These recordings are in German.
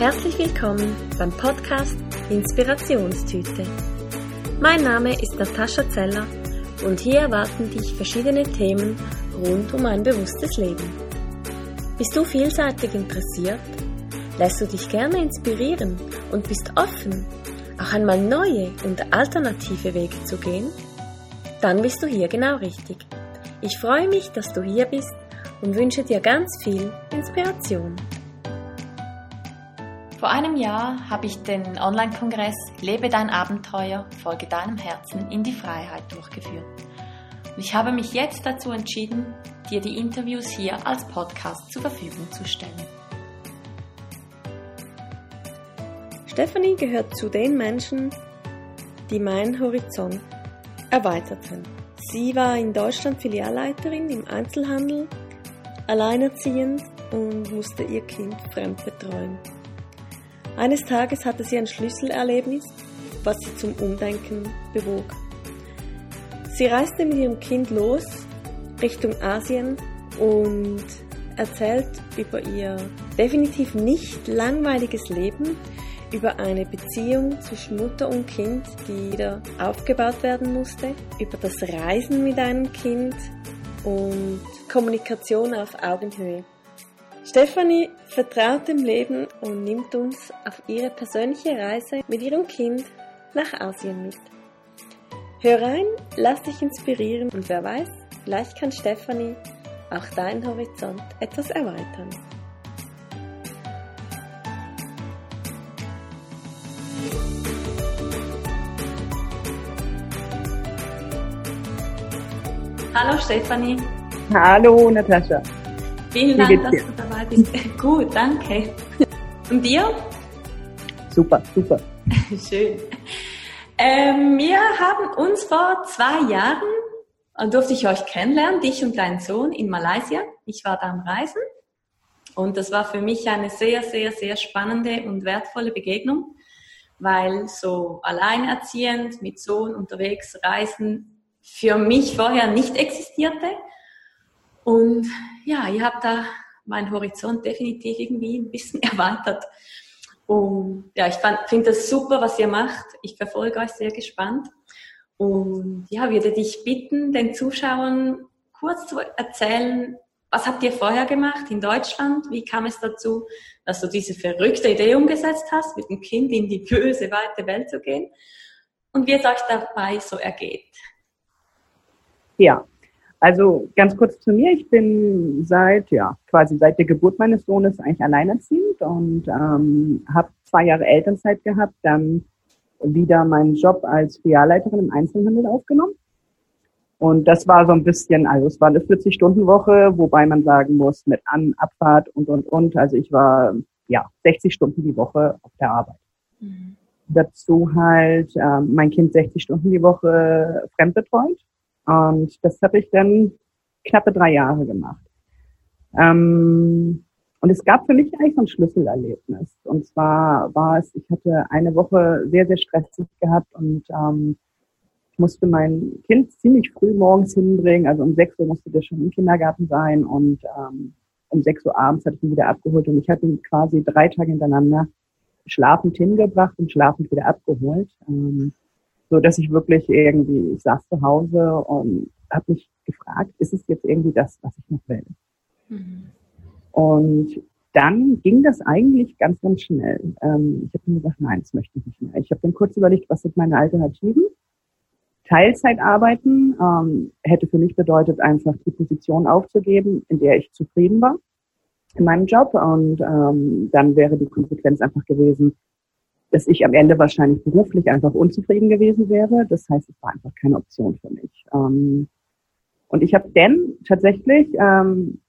Herzlich willkommen beim Podcast Inspirationstüte. Mein Name ist Natascha Zeller und hier erwarten dich verschiedene Themen rund um ein bewusstes Leben. Bist du vielseitig interessiert? Lässt du dich gerne inspirieren und bist offen, auch einmal neue und alternative Wege zu gehen? Dann bist du hier genau richtig. Ich freue mich, dass du hier bist und wünsche dir ganz viel Inspiration. Vor einem Jahr habe ich den Online-Kongress Lebe dein Abenteuer, folge deinem Herzen in die Freiheit durchgeführt. Und ich habe mich jetzt dazu entschieden, dir die Interviews hier als Podcast zur Verfügung zu stellen. Stephanie gehört zu den Menschen, die meinen Horizont erweiterten. Sie war in Deutschland Filialleiterin im Einzelhandel, alleinerziehend und musste ihr Kind fremd betreuen. Eines Tages hatte sie ein Schlüsselerlebnis, was sie zum Umdenken bewog. Sie reiste mit ihrem Kind los Richtung Asien und erzählt über ihr definitiv nicht langweiliges Leben, über eine Beziehung zwischen Mutter und Kind, die wieder aufgebaut werden musste, über das Reisen mit einem Kind und Kommunikation auf Augenhöhe. Stefanie vertraut dem Leben und nimmt uns auf ihre persönliche Reise mit ihrem Kind nach Asien mit. Hör rein, lass dich inspirieren und wer weiß, vielleicht kann Stefanie auch deinen Horizont etwas erweitern. Hallo Stefanie. Hallo Natascha. Vielen Dank, dass du dabei bist. Gut, danke. Und dir? Super, super. Schön. Ähm, wir haben uns vor zwei Jahren, äh, durfte ich euch kennenlernen, dich und deinen Sohn in Malaysia. Ich war da am Reisen und das war für mich eine sehr, sehr, sehr spannende und wertvolle Begegnung, weil so alleinerziehend mit Sohn unterwegs reisen für mich vorher nicht existierte. Und ja, ihr habt da meinen Horizont definitiv irgendwie ein bisschen erweitert. Und ja, ich finde das super, was ihr macht. Ich verfolge euch sehr gespannt. Und ja, würde dich bitten, den Zuschauern kurz zu erzählen, was habt ihr vorher gemacht in Deutschland? Wie kam es dazu, dass du diese verrückte Idee umgesetzt hast, mit dem Kind in die böse, weite Welt zu gehen? Und wie es euch dabei so ergeht? Ja, also ganz kurz zu mir. Ich bin seit, ja, quasi seit der Geburt meines Sohnes eigentlich alleinerziehend und ähm, habe zwei Jahre Elternzeit gehabt, dann wieder meinen Job als Filialleiterin im Einzelhandel aufgenommen. Und das war so ein bisschen, also es war eine 40-Stunden-Woche, wobei man sagen muss, mit An-, Abfahrt und, und, und. Also ich war, ja, 60 Stunden die Woche auf der Arbeit. Mhm. Dazu halt äh, mein Kind 60 Stunden die Woche fremdbetreut und das habe ich dann knappe drei Jahre gemacht. Ähm, und es gab für mich eigentlich so ein Schlüsselerlebnis. Und zwar war es, ich hatte eine Woche sehr, sehr stressig gehabt und ähm, ich musste mein Kind ziemlich früh morgens hinbringen. Also um sechs Uhr musste der schon im Kindergarten sein und ähm, um sechs Uhr abends hatte ich ihn wieder abgeholt und ich hatte ihn quasi drei Tage hintereinander schlafend hingebracht und schlafend wieder abgeholt. Ähm, so dass ich wirklich irgendwie, ich saß zu Hause und habe mich gefragt, ist es jetzt irgendwie das, was ich noch will? Mhm. Und dann ging das eigentlich ganz, ganz schnell. Ähm, ich habe mir gesagt, nein, das möchte ich nicht mehr. Ich habe dann kurz überlegt, was sind meine Alternativen? Teilzeit arbeiten ähm, hätte für mich bedeutet, einfach die Position aufzugeben, in der ich zufrieden war in meinem Job. Und ähm, dann wäre die Konsequenz einfach gewesen, dass ich am Ende wahrscheinlich beruflich einfach unzufrieden gewesen wäre. Das heißt, es war einfach keine Option für mich. Ähm, und ich habe dann tatsächlich ähm,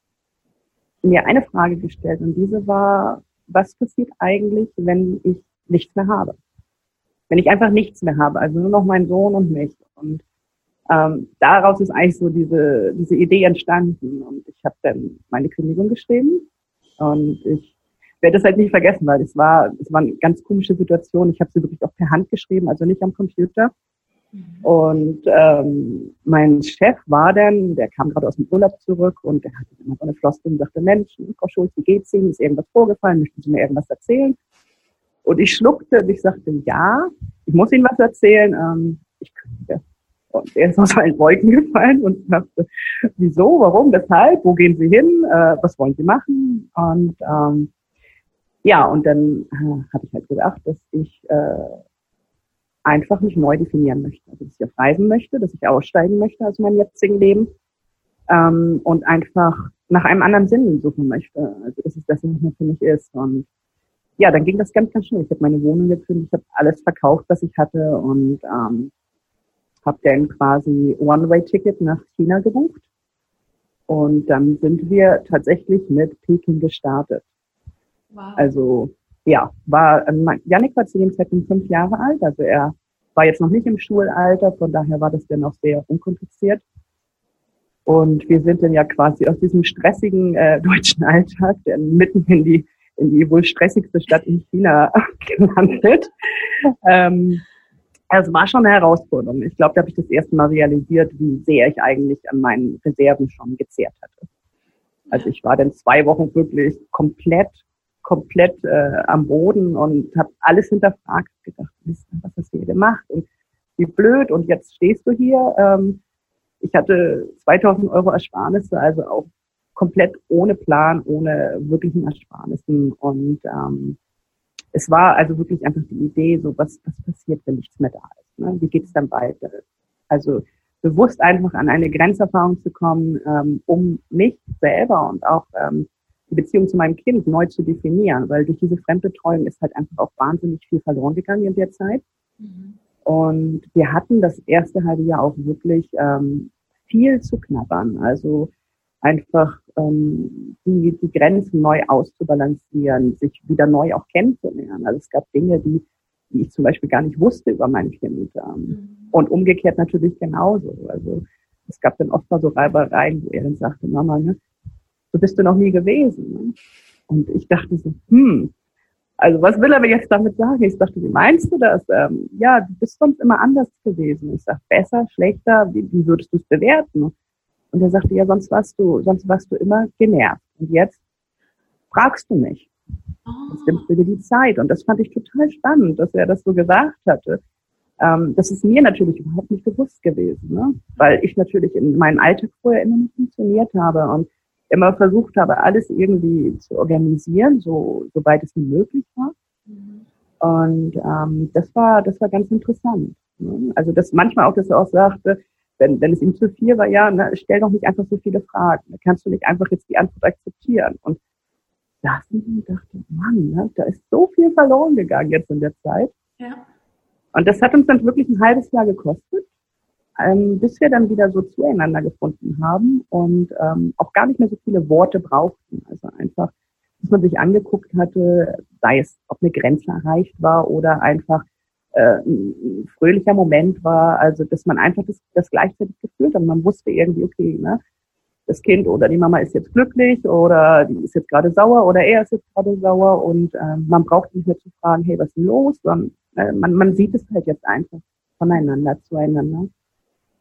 mir eine Frage gestellt und diese war, was passiert eigentlich, wenn ich nichts mehr habe? Wenn ich einfach nichts mehr habe, also nur noch meinen Sohn und mich. Und ähm, daraus ist eigentlich so diese, diese Idee entstanden. Und ich habe dann meine Kündigung geschrieben und ich werde das halt nicht vergessen, weil es war, es war eine ganz komische Situation. Ich habe sie wirklich auch per Hand geschrieben, also nicht am Computer. Mhm. Und ähm, mein Chef war dann, der kam gerade aus dem Urlaub zurück und der hatte immer so eine Floskel und sagte, Mensch, Frau Schulz, wie geht's Ihnen? Ist irgendwas vorgefallen? Möchten Sie mir irgendwas erzählen? Und ich schluckte und ich sagte, ja, ich muss Ihnen was erzählen. Ähm, ich könnte. Und er ist aus allen Wolken gefallen und sagte, wieso, warum, weshalb, wo gehen Sie hin, äh, was wollen Sie machen? Und ähm, ja, und dann äh, habe ich halt gedacht, dass ich äh, einfach mich neu definieren möchte. Also dass ich auf Reisen möchte, dass ich aussteigen möchte aus meinem jetzigen Leben ähm, und einfach nach einem anderen Sinn suchen möchte. Also dass es das nicht mehr für mich ist. Und ja, dann ging das ganz, ganz schnell. Ich habe meine Wohnung gekündigt, ich habe alles verkauft, was ich hatte und ähm, habe dann quasi One-Way-Ticket nach China gebucht. Und dann sind wir tatsächlich mit Peking gestartet. Wow. Also ja, war ähm, Janik war zu dem Zeitpunkt fünf Jahre alt, also er war jetzt noch nicht im Schulalter, von daher war das dann auch sehr unkompliziert. Und wir sind dann ja quasi aus diesem stressigen äh, deutschen Alltag dann mitten in die in die wohl stressigste Stadt in China gelandet. Ähm, also war schon eine Herausforderung. Ich glaube, da habe ich das erste Mal realisiert, wie sehr ich eigentlich an meinen Reserven schon gezehrt hatte. Also ich war dann zwei Wochen wirklich komplett, komplett äh, am Boden und habe alles hinterfragt, gedacht, was hast du hier gemacht und wie blöd und jetzt stehst du hier. Ähm, ich hatte 2000 Euro Ersparnisse, also auch komplett ohne Plan, ohne wirklichen Ersparnissen und ähm, es war also wirklich einfach die Idee, so was, was passiert, wenn nichts mehr da ist. Ne? Wie geht's dann weiter? Also bewusst einfach an eine Grenzerfahrung zu kommen, ähm, um mich selber und auch ähm, die Beziehung zu meinem Kind neu zu definieren, weil durch diese Fremdbetreuung ist halt einfach auch wahnsinnig viel verloren gegangen in der Zeit. Mhm. Und wir hatten das erste halbe Jahr auch wirklich ähm, viel zu knabbern. Also einfach ähm, die, die Grenzen neu auszubalancieren, sich wieder neu auch kennenzulernen. Also es gab Dinge, die, die ich zum Beispiel gar nicht wusste über mein Kind. Ähm, mhm. Und umgekehrt natürlich genauso. Also es gab dann oft mal so Reibereien, wo er dann sagte, Mama, ne, so bist du noch nie gewesen. Ne? Und ich dachte so, hm, also was will er mir jetzt damit sagen? Ich dachte, wie meinst du das? Ähm, ja, du bist sonst immer anders gewesen. Ich sag, besser, schlechter, wie, wie würdest du es bewerten? Und er sagte, ja, sonst warst du, sonst warst du immer genervt. Und jetzt fragst du mich. Jetzt nimmst du dir die Zeit. Und das fand ich total spannend, dass er das so gesagt hatte. Ähm, das ist mir natürlich überhaupt nicht bewusst gewesen, ne? weil ich natürlich in meinem Alltag vorher immer noch funktioniert habe und immer versucht habe, alles irgendwie zu organisieren, so soweit es mir möglich war. Mhm. Und ähm, das war das war ganz interessant. Ne? Also das manchmal auch, dass er auch sagte, wenn, wenn es ihm zu viel war, ja, ne, stell doch nicht einfach so viele Fragen. Da kannst du nicht einfach jetzt die Antwort akzeptieren. Und da dachte, Mann, ne, da ist so viel verloren gegangen jetzt in der Zeit. Ja. Und das hat uns dann wirklich ein halbes Jahr gekostet, ähm, bis wir dann wieder so zueinander gefunden haben und ähm, auch gar nicht mehr so viele Worte brauchten. Also einfach, dass man sich angeguckt hatte, sei es, ob eine Grenze erreicht war oder einfach äh, ein fröhlicher Moment war, also dass man einfach das, das gleichzeitig gefühlt hat. Man wusste irgendwie, okay, ne, das Kind oder die Mama ist jetzt glücklich oder die ist jetzt gerade sauer oder er ist jetzt gerade sauer und äh, man braucht nicht mehr zu fragen, hey, was ist denn los, sondern äh, man, man sieht es halt jetzt einfach voneinander zueinander.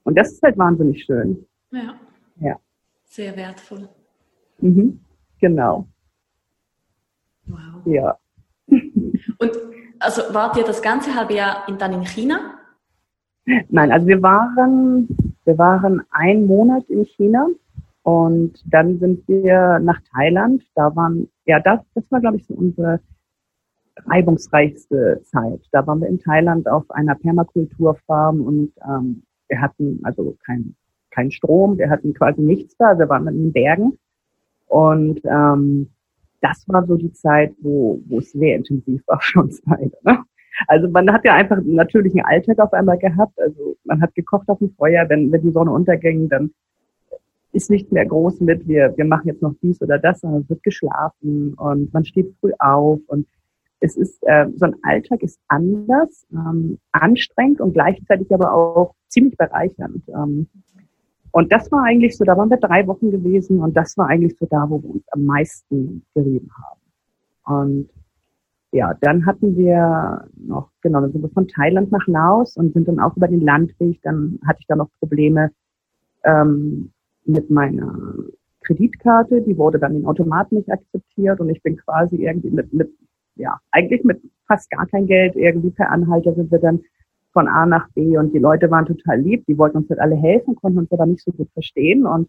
Und das ist halt wahnsinnig schön. Ja. Ja. Sehr wertvoll. Mhm. Genau. Wow. Ja. Und also wart ihr das ganze halbe Jahr in, dann in China? Nein, also wir waren, wir waren einen Monat in China und dann sind wir nach Thailand. Da waren, ja, das, das war, glaube ich, so unsere reibungsreichste Zeit. Da waren wir in Thailand auf einer Permakulturfarm und ähm, wir hatten also kein, kein Strom, wir hatten quasi nichts da, wir waren in den Bergen und ähm, das war so die Zeit, wo, wo es sehr intensiv war für uns. Ne? Also man hat ja einfach einen natürlichen Alltag auf einmal gehabt. Also man hat gekocht auf dem Feuer, wenn, wenn die Sonne unterging, dann ist nicht mehr groß mit, wir, wir machen jetzt noch dies oder das, sondern es wird geschlafen und man steht früh auf und es ist, äh, so ein Alltag ist anders, ähm, anstrengend und gleichzeitig aber auch ziemlich bereichernd. Ähm, und das war eigentlich so, da waren wir drei Wochen gewesen und das war eigentlich so da, wo wir uns am meisten gerieben haben. Und ja, dann hatten wir noch, genau, dann sind wir von Thailand nach Laos und sind dann auch über den Landweg. Dann hatte ich da noch Probleme ähm, mit meiner Kreditkarte. Die wurde dann in Automaten nicht akzeptiert und ich bin quasi irgendwie mit, mit ja, eigentlich mit fast gar kein Geld. Irgendwie per Anhalter sind wir dann von A nach B und die Leute waren total lieb. Die wollten uns halt alle helfen, konnten uns aber nicht so gut verstehen und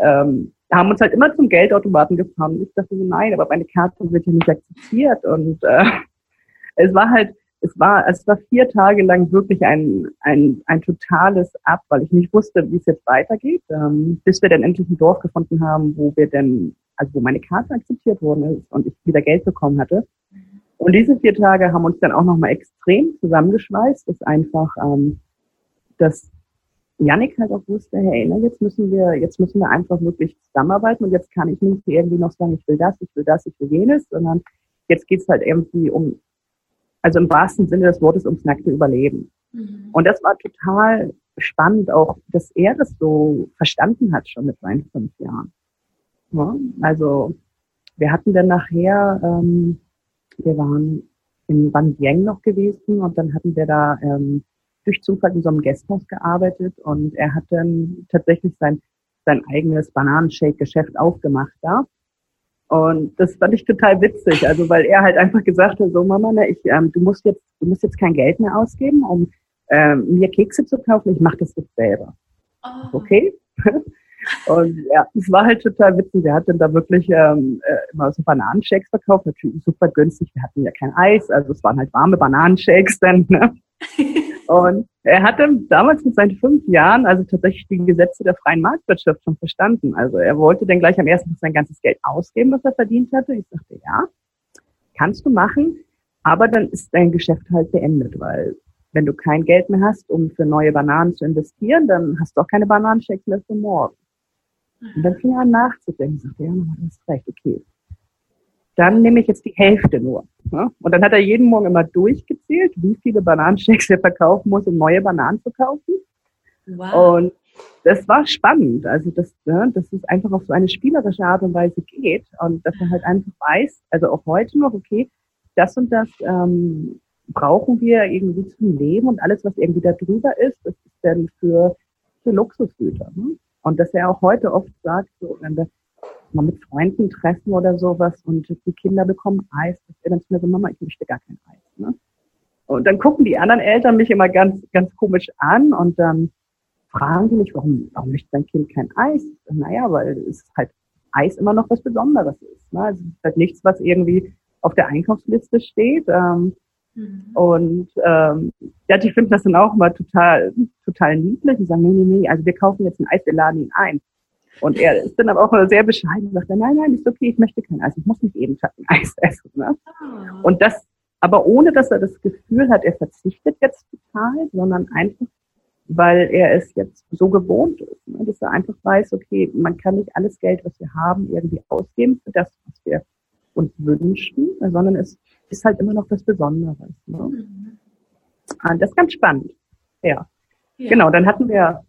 ähm, haben uns halt immer zum Geldautomaten gefahren. Ich dachte so, nein, aber meine Karte wird ja nicht akzeptiert und äh, es war halt, es war, es war vier Tage lang wirklich ein, ein, ein totales Ab, weil ich nicht wusste, wie es jetzt weitergeht, ähm, bis wir dann endlich ein Dorf gefunden haben, wo wir dann, also wo meine Karte akzeptiert worden ist und ich wieder Geld bekommen hatte. Und diese vier Tage haben uns dann auch nochmal extrem zusammengeschweißt, dass einfach, ähm, dass Janik halt auch wusste, hey, ne, jetzt müssen wir, jetzt müssen wir einfach wirklich zusammenarbeiten und jetzt kann ich nicht irgendwie noch sagen, ich will das, ich will das, ich will jenes, sondern jetzt geht's halt irgendwie um also im wahrsten Sinne des Wortes ums nackte Überleben. Mhm. Und das war total spannend, auch, dass er das so verstanden hat schon mit seinen fünf Jahren. Ja, also wir hatten dann nachher, ähm, wir waren in Van Vieng noch gewesen und dann hatten wir da ähm, durch Zufall in so einem Gasthaus gearbeitet und er hat dann tatsächlich sein, sein eigenes Bananenshake-Geschäft aufgemacht da. Und das fand ich total witzig, also weil er halt einfach gesagt hat, so Mama, ne, ich, ähm, du musst jetzt, du musst jetzt kein Geld mehr ausgeben, um ähm, mir Kekse zu kaufen. Ich mache das jetzt selber. Oh. Okay? Und ja, es war halt total witzig. Der hat dann da wirklich ähm, äh, immer so Bananenshakes verkauft, natürlich super günstig. Wir hatten ja kein Eis, also es waren halt warme Bananenshakes dann. Ne? Und er hatte damals mit seinen fünf Jahren also tatsächlich die Gesetze der freien Marktwirtschaft schon verstanden. Also er wollte dann gleich am ersten Tag sein ganzes Geld ausgeben, was er verdient hatte. Ich sagte, ja, kannst du machen, aber dann ist dein Geschäft halt beendet, weil wenn du kein Geld mehr hast, um für neue Bananen zu investieren, dann hast du auch keine Bananenchecks mehr für morgen. Und dann fing er an nachzudenken. Sagte, ja, du hast recht, okay dann nehme ich jetzt die Hälfte nur. Ne? Und dann hat er jeden Morgen immer durchgezählt, wie viele Bananenshakes er verkaufen muss, um neue Bananen zu kaufen. Wow. Und das war spannend. Also das, ne, dass es einfach auf so eine spielerische Art und Weise geht und dass er halt einfach weiß, also auch heute noch, okay, das und das ähm, brauchen wir irgendwie zum Leben und alles, was irgendwie da drüber ist, das ist dann für, für Luxusgüter. Ne? Und dass er auch heute oft sagt, so, wenn wir mal mit Freunden treffen oder sowas und die Kinder bekommen Eis, dass er dann zu mir so, Mama, ich möchte gar kein Eis. Ne? Und dann gucken die anderen Eltern mich immer ganz, ganz komisch an und dann fragen die mich, warum, warum möchte dein Kind kein Eis? Naja, weil es halt Eis immer noch was Besonderes ist. Ne? Also es ist halt nichts, was irgendwie auf der Einkaufsliste steht. Ähm, mhm. Und ähm, ja, die finden das dann auch immer total, total niedlich. Die sagen, nee, nee, nee, also wir kaufen jetzt ein Eis, wir laden ihn ein. Und er ist dann aber auch sehr bescheiden und sagt, nein, nein, ist okay, ich möchte kein Eis, ich muss nicht jeden Tag ein Eis essen. Ne? Ah. Und das, aber ohne, dass er das Gefühl hat, er verzichtet jetzt total, sondern einfach, weil er es jetzt so gewohnt ist, ne? dass er einfach weiß, okay, man kann nicht alles Geld, was wir haben, irgendwie ausgeben für das, was wir uns wünschen, sondern es ist halt immer noch das Besondere. Ne? Mhm. Und das ist ganz spannend. Ja. ja. Genau, dann hatten wir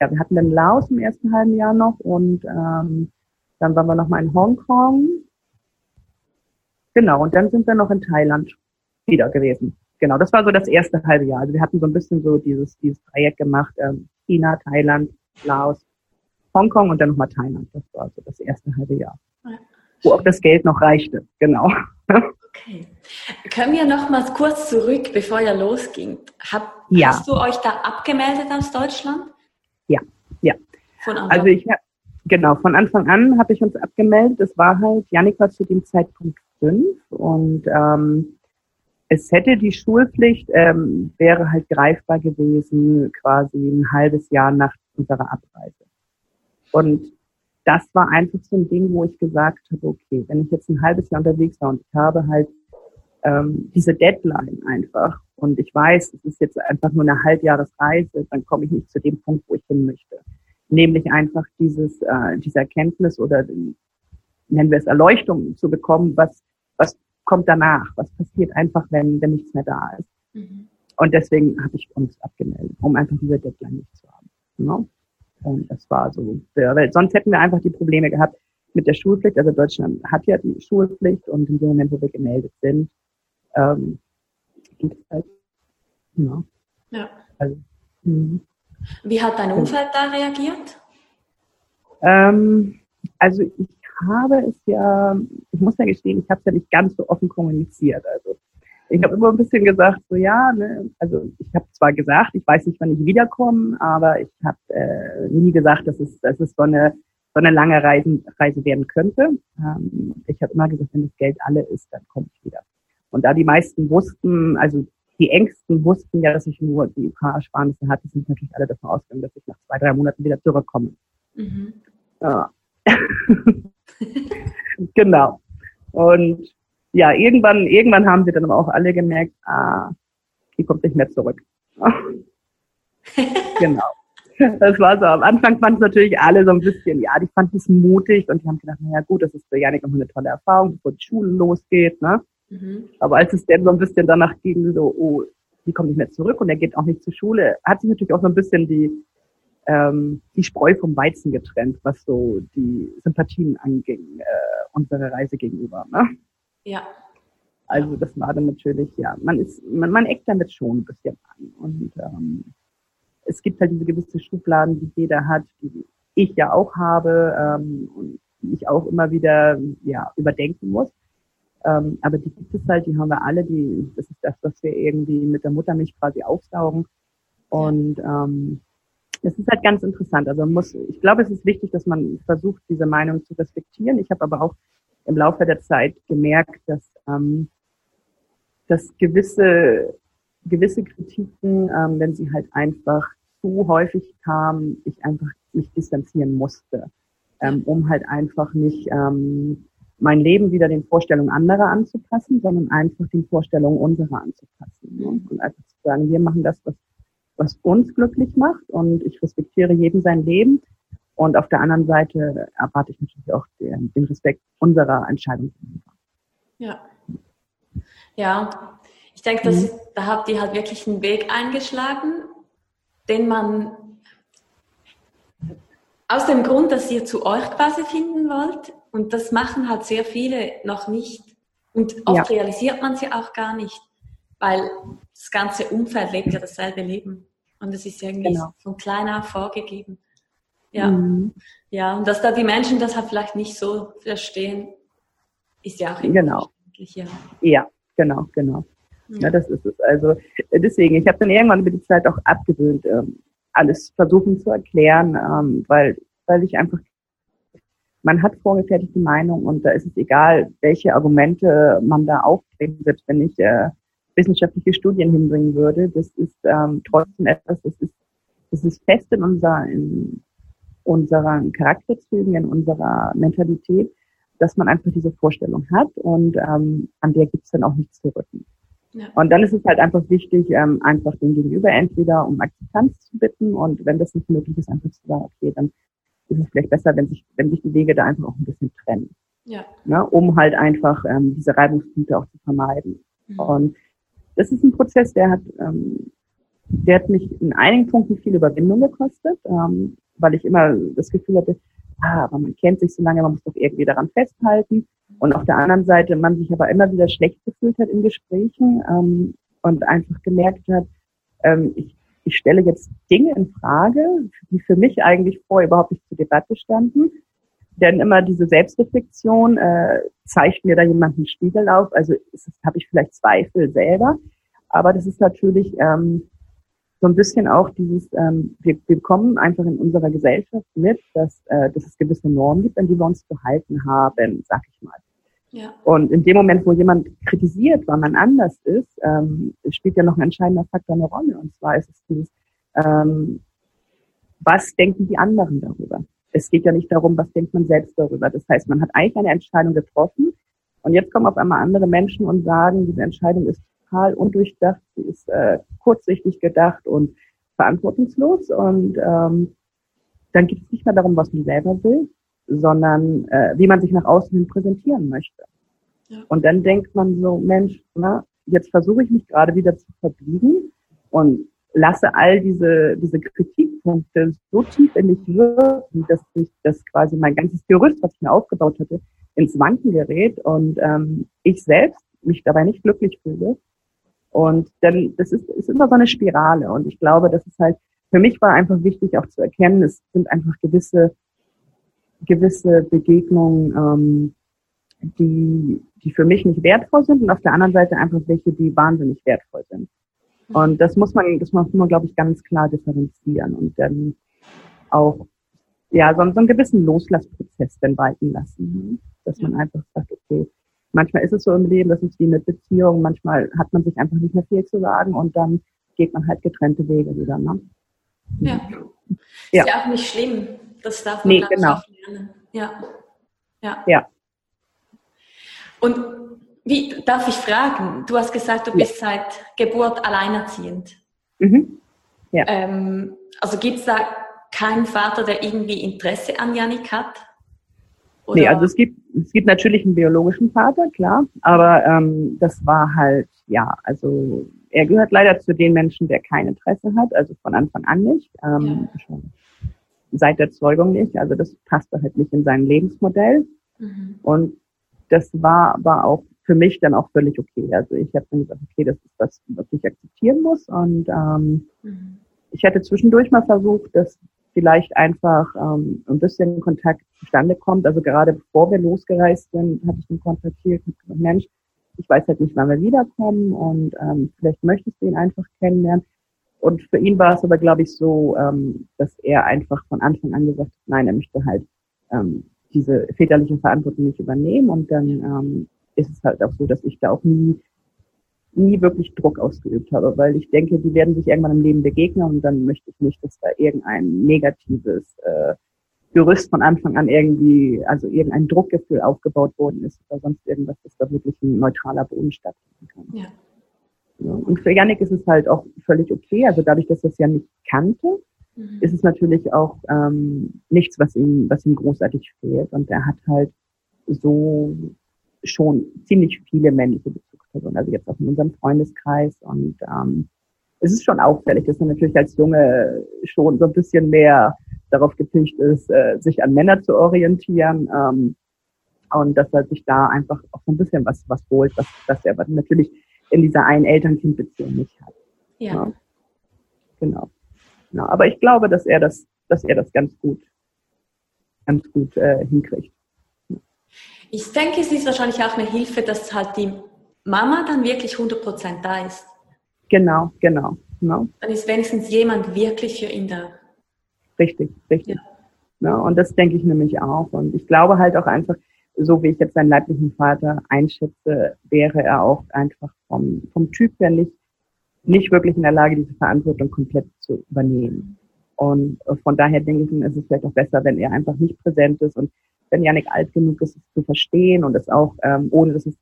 ja, wir hatten dann Laos im ersten halben Jahr noch und ähm, dann waren wir noch mal in Hongkong. Genau, und dann sind wir noch in Thailand wieder gewesen. Genau, das war so das erste halbe Jahr. Also wir hatten so ein bisschen so dieses, dieses Projekt gemacht, ähm, China, Thailand, Laos, Hongkong und dann nochmal Thailand. Das war so das erste halbe Jahr. Ja. Wo auch das Geld noch reichte, genau. Okay. Können wir noch mal kurz zurück, bevor ihr losging? Hab, ja. Hast du euch da abgemeldet aus Deutschland? Ja, ja. also ich genau, von Anfang an habe ich uns abgemeldet. Es war halt, Janik war zu dem Zeitpunkt fünf und ähm, es hätte die Schulpflicht, ähm, wäre halt greifbar gewesen, quasi ein halbes Jahr nach unserer Abreise. Und das war einfach so ein Ding, wo ich gesagt habe, okay, wenn ich jetzt ein halbes Jahr unterwegs war und ich habe halt ähm, diese Deadline einfach und ich weiß, es ist jetzt einfach nur eine Halbjahresreise, dann komme ich nicht zu dem Punkt, wo ich hin möchte. Nämlich einfach dieses, äh, diese Erkenntnis oder nennen wir es Erleuchtung zu bekommen, was, was kommt danach, was passiert einfach, wenn, wenn nichts mehr da ist. Mhm. Und deswegen habe ich uns abgemeldet, um einfach diese Deadline nicht zu haben. Ne? Und das war so, weil sonst hätten wir einfach die Probleme gehabt mit der Schulpflicht. Also Deutschland hat ja die Schulpflicht und in dem Moment, wo wir gemeldet sind, ähm, halt, ja. ja. Also, hm. Wie hat dein Umfeld da reagiert? Ähm, also ich habe es ja, ich muss ja gestehen, ich habe es ja nicht ganz so offen kommuniziert. Also ich habe immer ein bisschen gesagt, so ja, ne, also ich habe zwar gesagt, ich weiß nicht, wann ich wiederkomme, aber ich habe äh, nie gesagt, dass es, dass es so eine so eine lange Reise, Reise werden könnte. Ähm, ich habe immer gesagt, wenn das Geld alle ist, dann komme ich wieder. Und da die meisten wussten, also die Ängsten wussten ja, dass ich nur die paar Ersparnisse hatte, sind natürlich alle davon ausgegangen, dass ich nach zwei, drei Monaten wieder zurückkomme. Mhm. Ja. genau. Und ja, irgendwann, irgendwann haben sie dann aber auch alle gemerkt, ah, die kommt nicht mehr zurück. genau. Das war so. Am Anfang fanden es natürlich alle so ein bisschen, ja, die fanden es mutig und die haben gedacht, naja gut, das ist für Janik immer eine tolle Erfahrung, bevor die Schule losgeht, ne? Mhm. Aber als es dann so ein bisschen danach ging, so, oh, die kommt nicht mehr zurück und er geht auch nicht zur Schule, hat sich natürlich auch so ein bisschen die, ähm, die Spreu vom Weizen getrennt, was so die Sympathien anging, äh, unsere Reise gegenüber. Ne? Ja. Also das war dann natürlich, ja, man ist, man, man eckt damit schon ein bisschen an. Und ähm, es gibt halt diese gewisse Schubladen, die jeder hat, die ich ja auch habe ähm, und die ich auch immer wieder ja, überdenken muss. Ähm, aber die gibt es halt, die haben wir alle, die, das ist das, was wir irgendwie mit der Muttermilch quasi aufsaugen. Und ähm, es ist halt ganz interessant. Also muss, ich glaube, es ist wichtig, dass man versucht, diese Meinung zu respektieren. Ich habe aber auch im Laufe der Zeit gemerkt, dass, ähm, dass gewisse, gewisse Kritiken, ähm, wenn sie halt einfach zu häufig kamen, ich einfach mich distanzieren musste, ähm, um halt einfach nicht ähm, mein Leben wieder den Vorstellungen anderer anzupassen, sondern einfach den Vorstellungen unserer anzupassen. Ne? Und einfach zu sagen, wir machen das, was, was uns glücklich macht und ich respektiere jedem sein Leben. Und auf der anderen Seite erwarte ich natürlich auch den, den Respekt unserer Entscheidung. Ja. Ja, ich denke, dass, mhm. da habt ihr halt wirklich einen Weg eingeschlagen, den man aus dem Grund, dass ihr zu euch quasi finden wollt. Und das machen halt sehr viele noch nicht. Und oft ja. realisiert man sie auch gar nicht, weil das ganze Umfeld lebt ja dasselbe Leben. Und es ist irgendwie genau. von klein auf vorgegeben. Ja. Mhm. Ja, und dass da die Menschen das halt vielleicht nicht so verstehen, ist ja auch genau. Ja. ja, genau, genau. Ja. ja. das ist es. Also deswegen, ich habe dann irgendwann über die Zeit auch abgewöhnt, ähm, alles versuchen zu erklären, ähm, weil, weil ich einfach, man hat vorgefertigte Meinung und da ist es egal, welche Argumente man da auftreten wird, wenn ich äh, wissenschaftliche Studien hinbringen würde. Das ist ähm, trotzdem etwas, das ist, das ist fest in, unser, in unseren Charakterzügen, in unserer Mentalität, dass man einfach diese Vorstellung hat und ähm, an der gibt es dann auch nichts zu rücken. Ja. Und dann ist es halt einfach wichtig, ähm, einfach den Gegenüber entweder um Akzeptanz zu bitten und wenn das nicht möglich ist, einfach zu sagen, okay, dann ist es vielleicht besser, wenn sich, wenn sich die Wege da einfach auch ein bisschen trennen. Ja. Ne, um halt einfach ähm, diese Reibungspunkte auch zu vermeiden. Mhm. Und das ist ein Prozess, der hat, ähm, der hat mich in einigen Punkten viel Überwindung gekostet, ähm, weil ich immer das Gefühl hatte, ah, aber man kennt sich so lange, man muss doch irgendwie daran festhalten. Und auf der anderen Seite man sich aber immer wieder schlecht gefühlt hat in Gesprächen ähm, und einfach gemerkt hat, ähm, ich, ich stelle jetzt Dinge in Frage, die für mich eigentlich vorher überhaupt nicht zur Debatte standen. Denn immer diese Selbstreflexion äh, zeigt mir da jemand einen Spiegel auf. Also habe ich vielleicht Zweifel selber. Aber das ist natürlich ähm, so ein bisschen auch dieses, ähm, wir, wir bekommen einfach in unserer Gesellschaft mit, dass, äh, dass es gewisse Normen gibt, an die wir uns zu halten haben, sag ich mal. Ja. Und in dem Moment, wo jemand kritisiert, weil man anders ist, ähm, spielt ja noch ein entscheidender Faktor eine Rolle. Und zwar ist es dieses, ähm, was denken die anderen darüber? Es geht ja nicht darum, was denkt man selbst darüber. Das heißt, man hat eigentlich eine Entscheidung getroffen und jetzt kommen auf einmal andere Menschen und sagen, diese Entscheidung ist total undurchdacht, sie ist äh, kurzsichtig gedacht und verantwortungslos. Und ähm, dann geht es nicht mehr darum, was man selber will, sondern äh, wie man sich nach außen hin präsentieren möchte. Ja. Und dann denkt man so, Mensch, na, jetzt versuche ich mich gerade wieder zu verbiegen und lasse all diese, diese Kritikpunkte so tief in mich wirken, dass ich das quasi mein ganzes Gerüst, was ich mir aufgebaut hatte, ins Wanken gerät und ähm, ich selbst mich dabei nicht glücklich fühle und dann, das ist, ist immer so eine Spirale. Und ich glaube, das ist halt, für mich war einfach wichtig auch zu erkennen, es sind einfach gewisse, gewisse Begegnungen, ähm, die, die für mich nicht wertvoll sind und auf der anderen Seite einfach welche, die wahnsinnig wertvoll sind. Und das muss man, das muss man, glaube ich, ganz klar differenzieren und dann auch, ja, so, so einen gewissen Loslassprozess dann walten lassen. Ne? Dass man einfach sagt, okay, manchmal ist es so im Leben, das ist wie eine Beziehung, manchmal hat man sich einfach nicht mehr viel zu sagen und dann geht man halt getrennte Wege wieder. Ne? Ja. ja. Ist ja auch nicht schlimm. Das darf man nee, genau. lernen. Ja. Ja. ja. Und wie darf ich fragen? Du hast gesagt, du bist ja. seit Geburt alleinerziehend. Mhm. Ja. Ähm, also gibt es da keinen Vater, der irgendwie Interesse an Janik hat? Oder? Nee, also es gibt, es gibt natürlich einen biologischen Vater, klar, aber ähm, das war halt, ja, also er gehört leider zu den Menschen, der kein Interesse hat, also von Anfang an nicht. Ähm, ja. Seit der Zeugung nicht, also das passte halt nicht in sein Lebensmodell. Mhm. Und das war aber auch für mich dann auch völlig okay. Also ich habe dann gesagt, okay, das ist was, was ich akzeptieren muss. Und ähm, mhm. ich hatte zwischendurch mal versucht, dass vielleicht einfach ähm, ein bisschen Kontakt zustande kommt. Also gerade bevor wir losgereist sind, hatte ich ihn kontaktiert und gesagt, Mensch, ich weiß halt nicht, wann wir wiederkommen und ähm, vielleicht möchtest du ihn einfach kennenlernen. Und für ihn war es aber, glaube ich, so, ähm, dass er einfach von Anfang an gesagt hat, nein, er möchte halt ähm, diese väterliche Verantwortung nicht übernehmen. Und dann ähm, ist es halt auch so, dass ich da auch nie, nie wirklich Druck ausgeübt habe, weil ich denke, die werden sich irgendwann im Leben begegnen und dann möchte ich nicht, dass da irgendein negatives äh, Gerüst von Anfang an irgendwie, also irgendein Druckgefühl aufgebaut worden ist oder sonst irgendwas, dass da wirklich ein neutraler Boden stattfinden kann. Ja. ja. Und für Yannick ist es halt auch völlig okay. Also dadurch, dass er es ja nicht kannte, mhm. ist es natürlich auch ähm, nichts, was ihm, was ihm großartig fehlt. Und er hat halt so schon ziemlich viele männliche Bezugspersonen, also jetzt auch in unserem Freundeskreis. Und ähm, es ist schon auffällig, dass man natürlich als Junge schon so ein bisschen mehr darauf gepicht ist, äh, sich an Männer zu orientieren. Ähm, und dass er sich da einfach auch so ein bisschen was, was holt, was, was er natürlich in dieser einen Eltern-Kind-Beziehung nicht hat. Ja. ja. Genau. Ja, aber ich glaube, dass er das, dass er das ganz gut, ganz gut äh, hinkriegt. Ich denke, es ist wahrscheinlich auch eine Hilfe, dass halt die Mama dann wirklich 100% da ist. Genau, genau, genau. Dann ist wenigstens jemand wirklich für ihn da. Richtig, richtig. Ja. ja. und das denke ich nämlich auch. Und ich glaube halt auch einfach, so wie ich jetzt seinen leiblichen Vater einschätze, wäre er auch einfach vom, vom Typ her nicht, nicht wirklich in der Lage, diese Verantwortung komplett zu übernehmen. Und von daher denke ich, ist es vielleicht auch besser, wenn er einfach nicht präsent ist und wenn Janik alt genug ist, es zu verstehen und es auch, ähm, ohne dass es,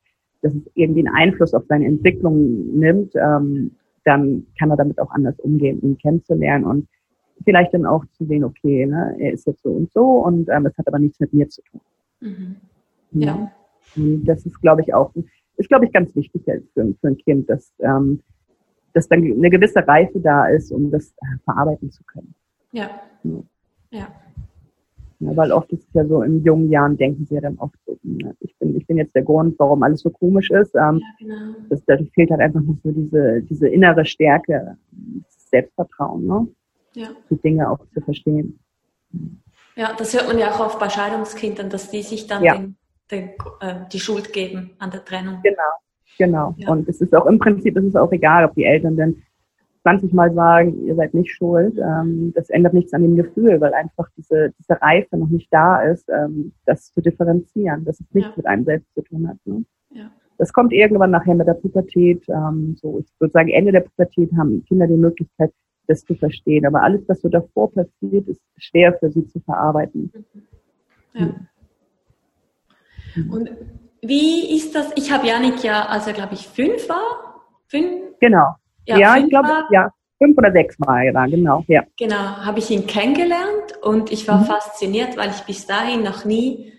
dass es irgendwie einen Einfluss auf seine Entwicklung nimmt, ähm, dann kann er damit auch anders umgehen, ihn kennenzulernen und vielleicht dann auch zu sehen, okay, ne, er ist jetzt so und so und ähm, es hat aber nichts mit mir zu tun. Mhm. Ja. das ist, glaube ich, auch, ist, glaube ich, ganz wichtig für, für ein Kind, dass, ähm, dass dann eine gewisse Reife da ist, um das äh, verarbeiten zu können. Ja. ja. ja. Ja, weil oft ist es ja so, in jungen Jahren denken sie ja dann oft so, ne, ich bin, ich bin jetzt der Grund, warum alles so komisch ist. Ähm, ja, genau. das, da fehlt halt einfach noch so diese, diese innere Stärke, das Selbstvertrauen, ne? Ja. Die Dinge auch zu verstehen. Ja, das hört man ja auch oft bei Scheidungskindern, dass die sich dann ja. den, den, äh, die Schuld geben an der Trennung. Genau, genau. Ja. Und es ist auch im Prinzip, es ist auch egal, ob die Eltern denn 20 Mal sagen, ihr seid nicht schuld, ähm, das ändert nichts an dem Gefühl, weil einfach diese, diese Reife noch nicht da ist, ähm, das zu differenzieren, dass es nichts ja. mit einem selbst zu tun hat. Ne? Ja. Das kommt irgendwann nachher mit der Pubertät. Ähm, so, ich würde sagen, Ende der Pubertät haben Kinder die Möglichkeit, das zu verstehen. Aber alles, was so davor passiert, ist schwer für sie zu verarbeiten. Ja. Und wie ist das? Ich habe Janik ja, als er glaube ich fünf war, fünf. Genau. Ja, ja ich glaube, ja, fünf oder sechs Mal, ja, genau, ja. Genau, habe ich ihn kennengelernt und ich war mhm. fasziniert, weil ich bis dahin noch nie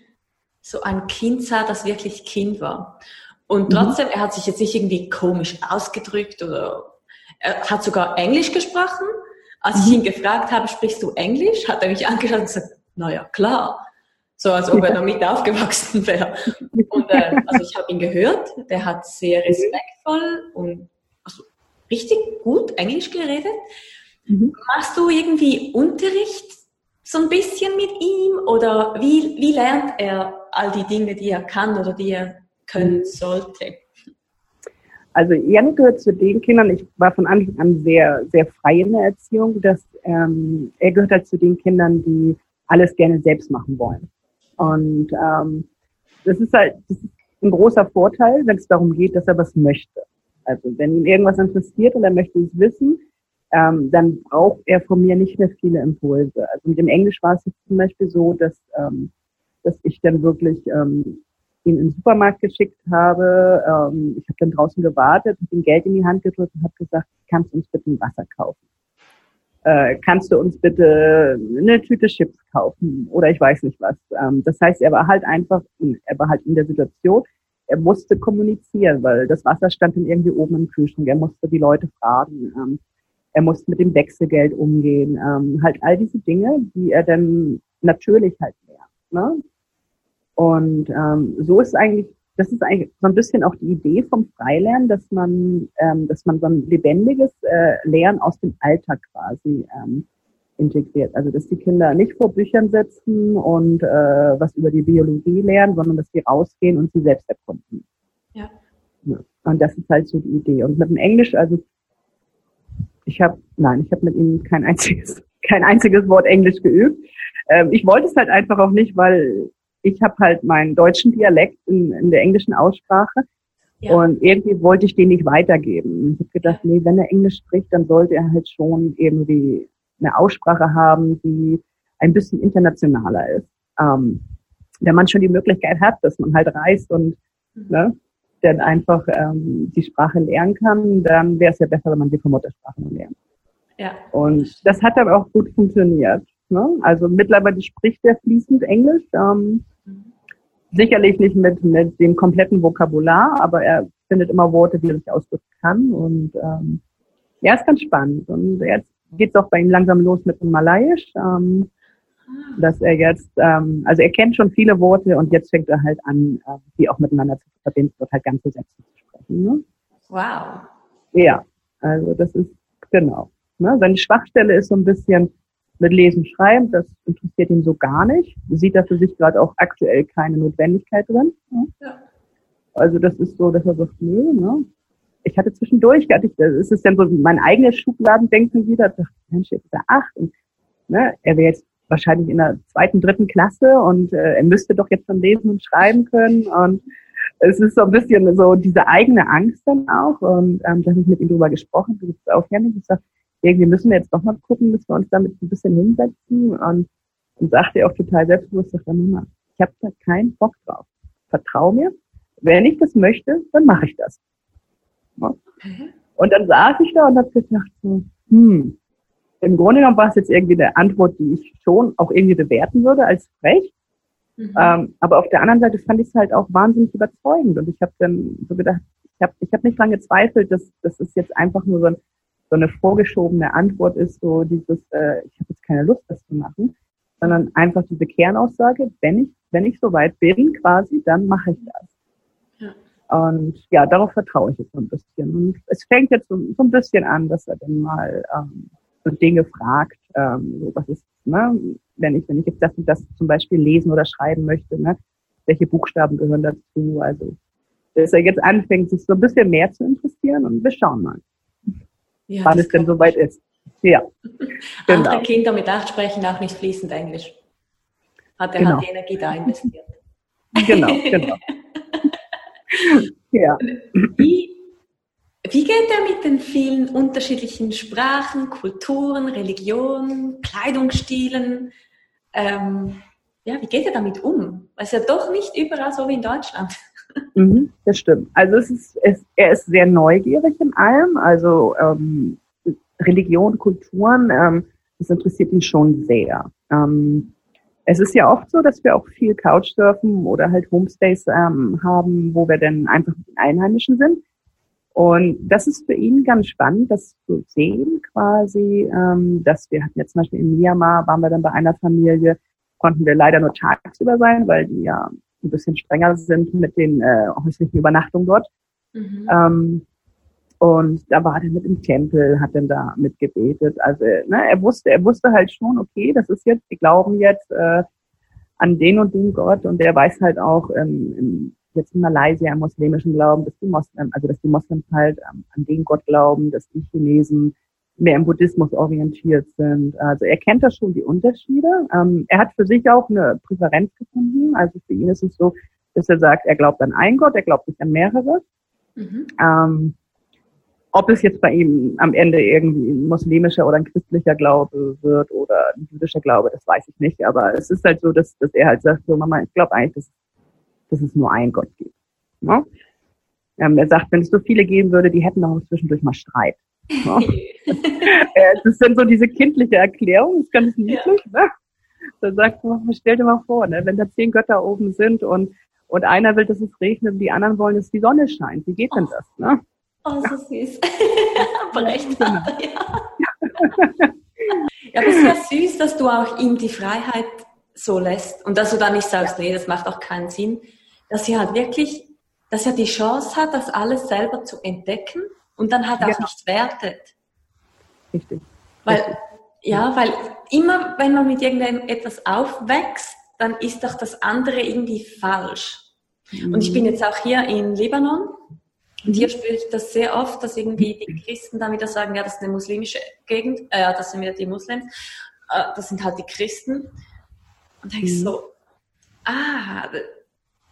so ein Kind sah, das wirklich Kind war. Und mhm. trotzdem, mhm. er hat sich jetzt nicht irgendwie komisch ausgedrückt oder er hat sogar Englisch gesprochen. Als mhm. ich ihn gefragt habe, sprichst du Englisch, hat er mich angeschaut und gesagt, naja, klar. So als ob er damit aufgewachsen wäre. Und äh, also ich habe ihn gehört, der hat sehr mhm. respektvoll und richtig gut Englisch geredet. Mhm. Machst du irgendwie Unterricht so ein bisschen mit ihm oder wie, wie lernt er all die Dinge, die er kann oder die er können mhm. sollte? Also Janik gehört zu den Kindern, ich war von Anfang an sehr, sehr frei in der Erziehung, dass ähm, er gehört halt zu den Kindern, die alles gerne selbst machen wollen. Und ähm, das ist halt das ist ein großer Vorteil, wenn es darum geht, dass er was möchte. Also wenn ihn irgendwas interessiert und er möchte es wissen, ähm, dann braucht er von mir nicht mehr viele Impulse. Also mit dem Englisch war es jetzt zum Beispiel so, dass, ähm, dass ich dann wirklich ähm, ihn in den Supermarkt geschickt habe. Ähm, ich habe dann draußen gewartet, und ihm Geld in die Hand gedrückt und habe gesagt, kannst du uns bitte ein Wasser kaufen? Äh, kannst du uns bitte eine Tüte Chips kaufen? Oder ich weiß nicht was. Ähm, das heißt, er war halt einfach, er war halt in der Situation, er musste kommunizieren, weil das Wasser stand dann irgendwie oben im Kühlschrank. Er musste die Leute fragen. Ähm, er musste mit dem Wechselgeld umgehen. Ähm, halt all diese Dinge, die er dann natürlich halt lernt. Ne? Und ähm, so ist eigentlich, das ist eigentlich so ein bisschen auch die Idee vom Freilernen, dass man, ähm, dass man so ein lebendiges äh, Lernen aus dem Alltag quasi ähm, integriert. Also dass die Kinder nicht vor Büchern sitzen und äh, was über die Biologie lernen, sondern dass sie rausgehen und sie selbst erkunden. Ja. ja. Und das ist halt so die Idee. Und mit dem Englisch, also ich habe, nein, ich habe mit ihm kein einziges, kein einziges Wort Englisch geübt. Ähm, ich wollte es halt einfach auch nicht, weil ich habe halt meinen deutschen Dialekt in, in der englischen Aussprache ja. und irgendwie wollte ich den nicht weitergeben. Ich habe gedacht, nee, wenn er Englisch spricht, dann sollte er halt schon irgendwie eine Aussprache haben, die ein bisschen internationaler ist. Ähm, wenn man schon die Möglichkeit hat, dass man halt reist und mhm. ne, dann einfach ähm, die Sprache lernen kann, dann wäre es ja besser, wenn man die von Muttersprache lernt. Ja. Und das hat aber auch gut funktioniert. Ne? Also mittlerweile spricht er fließend Englisch. Ähm, sicherlich nicht mit, mit dem kompletten Vokabular, aber er findet immer Worte, die er sich ausdrücken kann. Und ähm, ja, ist ganz spannend. Und jetzt geht es auch bei ihm langsam los mit dem Malayisch. Ähm, ah. dass er jetzt, ähm, also er kennt schon viele Worte und jetzt fängt er halt an, äh, die auch miteinander zu verbinden und halt ganze Sätze zu sprechen. Ne? Wow. Ja, also das ist genau. Ne? Seine Schwachstelle ist so ein bisschen mit Lesen, Schreiben, das interessiert ihn so gar nicht. Sieht da für sich gerade auch aktuell keine Notwendigkeit drin. Ne? Ja. Also das ist so, dass er sagt, nö, ne? Ich hatte zwischendurch, hatte ich, das ist dann so mein eigenes Schubladendenken wieder, dachte, Mensch, jetzt ist er acht und ne, er wäre jetzt wahrscheinlich in der zweiten, dritten Klasse und äh, er müsste doch jetzt schon lesen und schreiben können und es ist so ein bisschen so diese eigene Angst dann auch und ähm, da habe ich mit ihm drüber gesprochen, du bist auch nicht, ich sag, irgendwie müssen wir jetzt doch mal gucken, dass wir uns damit ein bisschen hinsetzen und, und sagte auch total selbstbewusst, sagt Mama, ich habe da keinen Bock drauf. Vertrau mir, wenn ich das möchte, dann mache ich das. Mhm. Und dann saß ich da und habe gedacht so, hm, im Grunde genommen war es jetzt irgendwie eine Antwort, die ich schon auch irgendwie bewerten würde als frech. Mhm. Ähm, aber auf der anderen Seite fand ich es halt auch wahnsinnig überzeugend. Und ich habe dann so gedacht, ich habe ich hab nicht lange gezweifelt, dass, dass es jetzt einfach nur so ein so eine vorgeschobene Antwort ist, so dieses, äh, ich habe jetzt keine Lust, das zu machen, sondern einfach diese Kernaussage, wenn ich, wenn ich soweit bin, quasi, dann mache ich das. Und ja, darauf vertraue ich jetzt so ein bisschen. Und es fängt jetzt so, so ein bisschen an, dass er dann mal ähm, so Dinge fragt, ähm, so was ist, ne, wenn ich, wenn ich jetzt das und das zum Beispiel lesen oder schreiben möchte, ne, welche Buchstaben gehören dazu? Also, dass er jetzt anfängt, sich so ein bisschen mehr zu interessieren und wir schauen mal ja, wann es denn soweit ist. Ja. Andere genau. Kinder mit acht sprechen auch nicht fließend Englisch. Hat er genau. halt die Energie da investiert. Genau, genau. ja. Wie, wie geht er mit den vielen unterschiedlichen Sprachen, Kulturen, Religionen, Kleidungsstilen? Ähm, ja, wie geht er damit um? Weil es ja doch nicht überall so wie in Deutschland. Mhm, das stimmt. Also es ist, es, er ist sehr neugierig in allem. Also ähm, Religion, Kulturen, ähm, das interessiert ihn schon sehr. Ähm, es ist ja oft so, dass wir auch viel Couchsurfen oder halt Homestays ähm, haben, wo wir dann einfach mit den Einheimischen sind. Und das ist für ihn ganz spannend, das zu sehen quasi, ähm, dass wir hatten jetzt zum Beispiel in Myanmar, waren wir dann bei einer Familie, konnten wir leider nur tagsüber sein, weil die ja ein bisschen strenger sind mit den äh, häuslichen Übernachtungen dort. Mhm. Ähm, Und da war er mit im Tempel, hat dann da mitgebetet. Also ne, er wusste, er wusste halt schon, okay, das ist jetzt, wir glauben jetzt äh, an den und den Gott und der weiß halt auch ähm, im, jetzt in Malaysia im muslimischen Glauben, dass die Moslems, also dass die Moslems halt ähm, an den Gott glauben, dass die Chinesen mehr im Buddhismus orientiert sind. Also er kennt da schon die Unterschiede. Ähm, er hat für sich auch eine Präferenz gefunden. Also für ihn ist es so, dass er sagt, er glaubt an einen Gott, er glaubt nicht an mehrere. Mhm. Ähm, ob es jetzt bei ihm am Ende irgendwie ein muslimischer oder ein christlicher Glaube wird oder ein jüdischer Glaube, das weiß ich nicht. Aber es ist halt so, dass, dass er halt sagt, so Mama, ich glaube eigentlich, dass, dass es nur einen Gott gibt. Ne? Ähm, er sagt, wenn es so viele geben würde, die hätten auch zwischendurch mal Streit. Ne? das ist dann so diese kindliche Erklärung, das ist ganz niedlich. Ja. Ne? Da sagt man, stell dir mal vor, ne, wenn da zehn Götter oben sind und, und einer will, dass es regnet und die anderen wollen, dass die Sonne scheint. Wie geht denn oh. das? Ne? Oh, so süß. aber recht. Genau. Ja. ja, aber es ist ja süß, dass du auch ihm die Freiheit so lässt und dass du dann nicht sagst, nee, das macht auch keinen Sinn, dass sie halt wirklich, dass er die Chance hat, das alles selber zu entdecken und dann halt auch ja. nicht wertet. Richtig. Weil, Richtig. ja, weil immer, wenn man mit irgendetwas aufwächst, dann ist doch das andere irgendwie falsch. Mhm. Und ich bin mhm. jetzt auch hier in Libanon und hier spüre ich das sehr oft, dass irgendwie die Christen dann wieder sagen, ja, das ist eine muslimische Gegend, äh, das sind wieder die Muslims, äh, das sind halt die Christen. Und denke ich mhm. so, ah,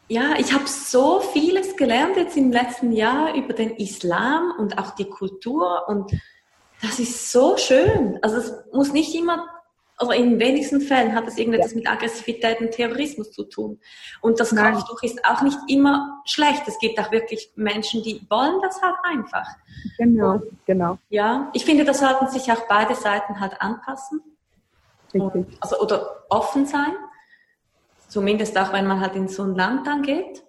ja, ich habe so vieles gelernt jetzt im letzten Jahr über den Islam und auch die Kultur und das ist so schön. Also es muss nicht immer aber in wenigsten Fällen hat es irgendetwas ja. mit Aggressivität und Terrorismus zu tun. Und das Nein. Kopftuch ist auch nicht immer schlecht. Es gibt auch wirklich Menschen, die wollen das halt einfach. Genau, und, genau. Ja, ich finde, da sollten sich auch beide Seiten halt anpassen. Und, also, oder offen sein. Zumindest auch, wenn man halt in so ein Land dann geht.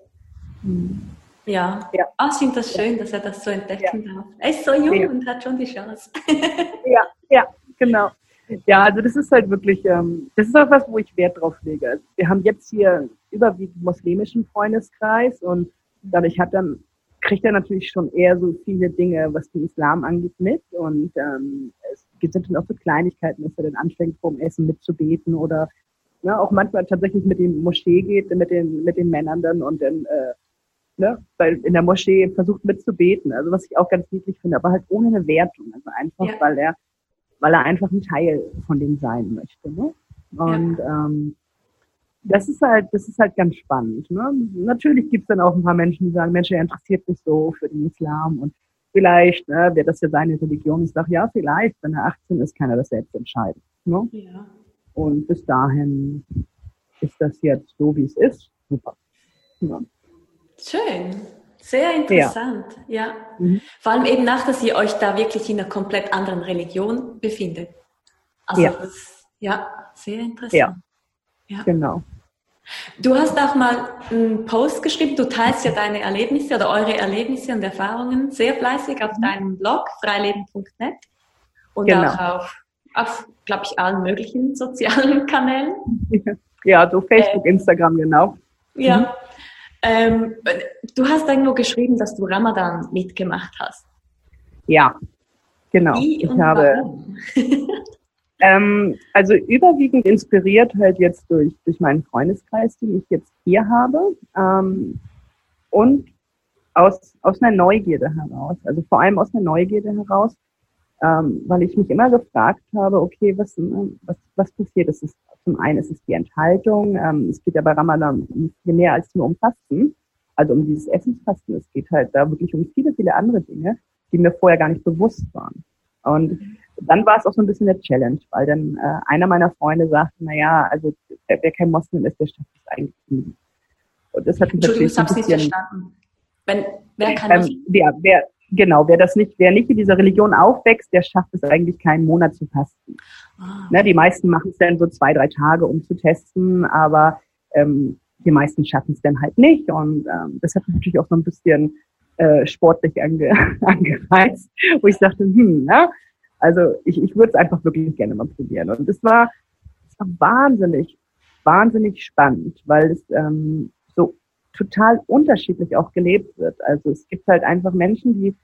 Mhm. Ja. ja. Ah, ich finde das schön, dass er das so entdecken ja. darf. Er ist so jung ja. und hat schon die Chance. ja, ja, genau. Ja, also das ist halt wirklich, ähm, das ist auch was, wo ich Wert drauf lege. Wir haben jetzt hier überwiegend muslimischen Freundeskreis und dadurch hat dann, kriegt er natürlich schon eher so viele Dinge, was den Islam angeht, mit. Und ähm, es sind dann auch so Kleinigkeiten, dass er dann anfängt, vom Essen mitzubeten oder ne, auch manchmal tatsächlich mit dem Moschee geht, mit den, mit den Männern dann und dann, äh, ne, weil in der Moschee versucht mitzubeten. Also was ich auch ganz niedlich finde, aber halt ohne eine Wertung. Also einfach, ja. weil er weil er einfach ein Teil von dem sein möchte. Ne? Und ja. ähm, das ist halt, das ist halt ganz spannend. Ne? Natürlich gibt es dann auch ein paar Menschen, die sagen, Mensch, er interessiert sich so für den Islam und vielleicht ne, wäre das ja seine Religion. Ich sage, ja, vielleicht, wenn er 18 ist, kann er das selbst entscheiden. Ne? Ja. Und bis dahin ist das jetzt so, wie es ist. Super. Ja. Schön. Sehr interessant, ja. ja. Mhm. Vor allem eben nach, dass ihr euch da wirklich in einer komplett anderen Religion befindet. Also ja, das, ja sehr interessant. Ja. ja, genau. Du hast auch mal einen Post geschrieben, du teilst ja deine Erlebnisse oder eure Erlebnisse und Erfahrungen sehr fleißig auf mhm. deinem Blog freileben.net und genau. auch auf, auf glaube ich, allen möglichen sozialen Kanälen. Ja, so Facebook, äh, Instagram, genau. Ja. Ähm, du hast irgendwo geschrieben, dass du Ramadan mitgemacht hast. Ja, genau. Wie ich habe. ähm, also überwiegend inspiriert halt jetzt durch, durch meinen Freundeskreis, den ich jetzt hier habe. Ähm, und aus, aus einer Neugierde heraus. Also vor allem aus einer Neugierde heraus, ähm, weil ich mich immer gefragt habe, okay, was, was, was passiert? Es ist, zum einen ist es die Enthaltung, ähm, es geht ja bei Ramadan viel mehr als nur um Fasten, also um dieses Essensfasten, es geht halt da wirklich um viele, viele andere Dinge, die mir vorher gar nicht bewusst waren. Und dann war es auch so ein bisschen eine Challenge, weil dann äh, einer meiner Freunde sagte, na ja, also wer, wer kein Moslem ist, der schafft es eigentlich nie. Und das hat mich Entschuldigung, ich habe nicht verstanden. Wenn, wer kann ähm, wer, wer, Genau, wer das nicht, wer nicht in dieser Religion aufwächst, der schafft es eigentlich keinen Monat zu fasten. Ah. Ne, die meisten machen es dann so zwei, drei Tage, um zu testen, aber ähm, die meisten schaffen es dann halt nicht. Und ähm, das hat mich natürlich auch so ein bisschen äh, sportlich ange angereizt, wo ich sagte, hm, ne? also ich, ich würde es einfach wirklich gerne mal probieren. Und es war, es war wahnsinnig, wahnsinnig spannend, weil es ähm, total unterschiedlich auch gelebt wird. Also es gibt halt einfach Menschen, die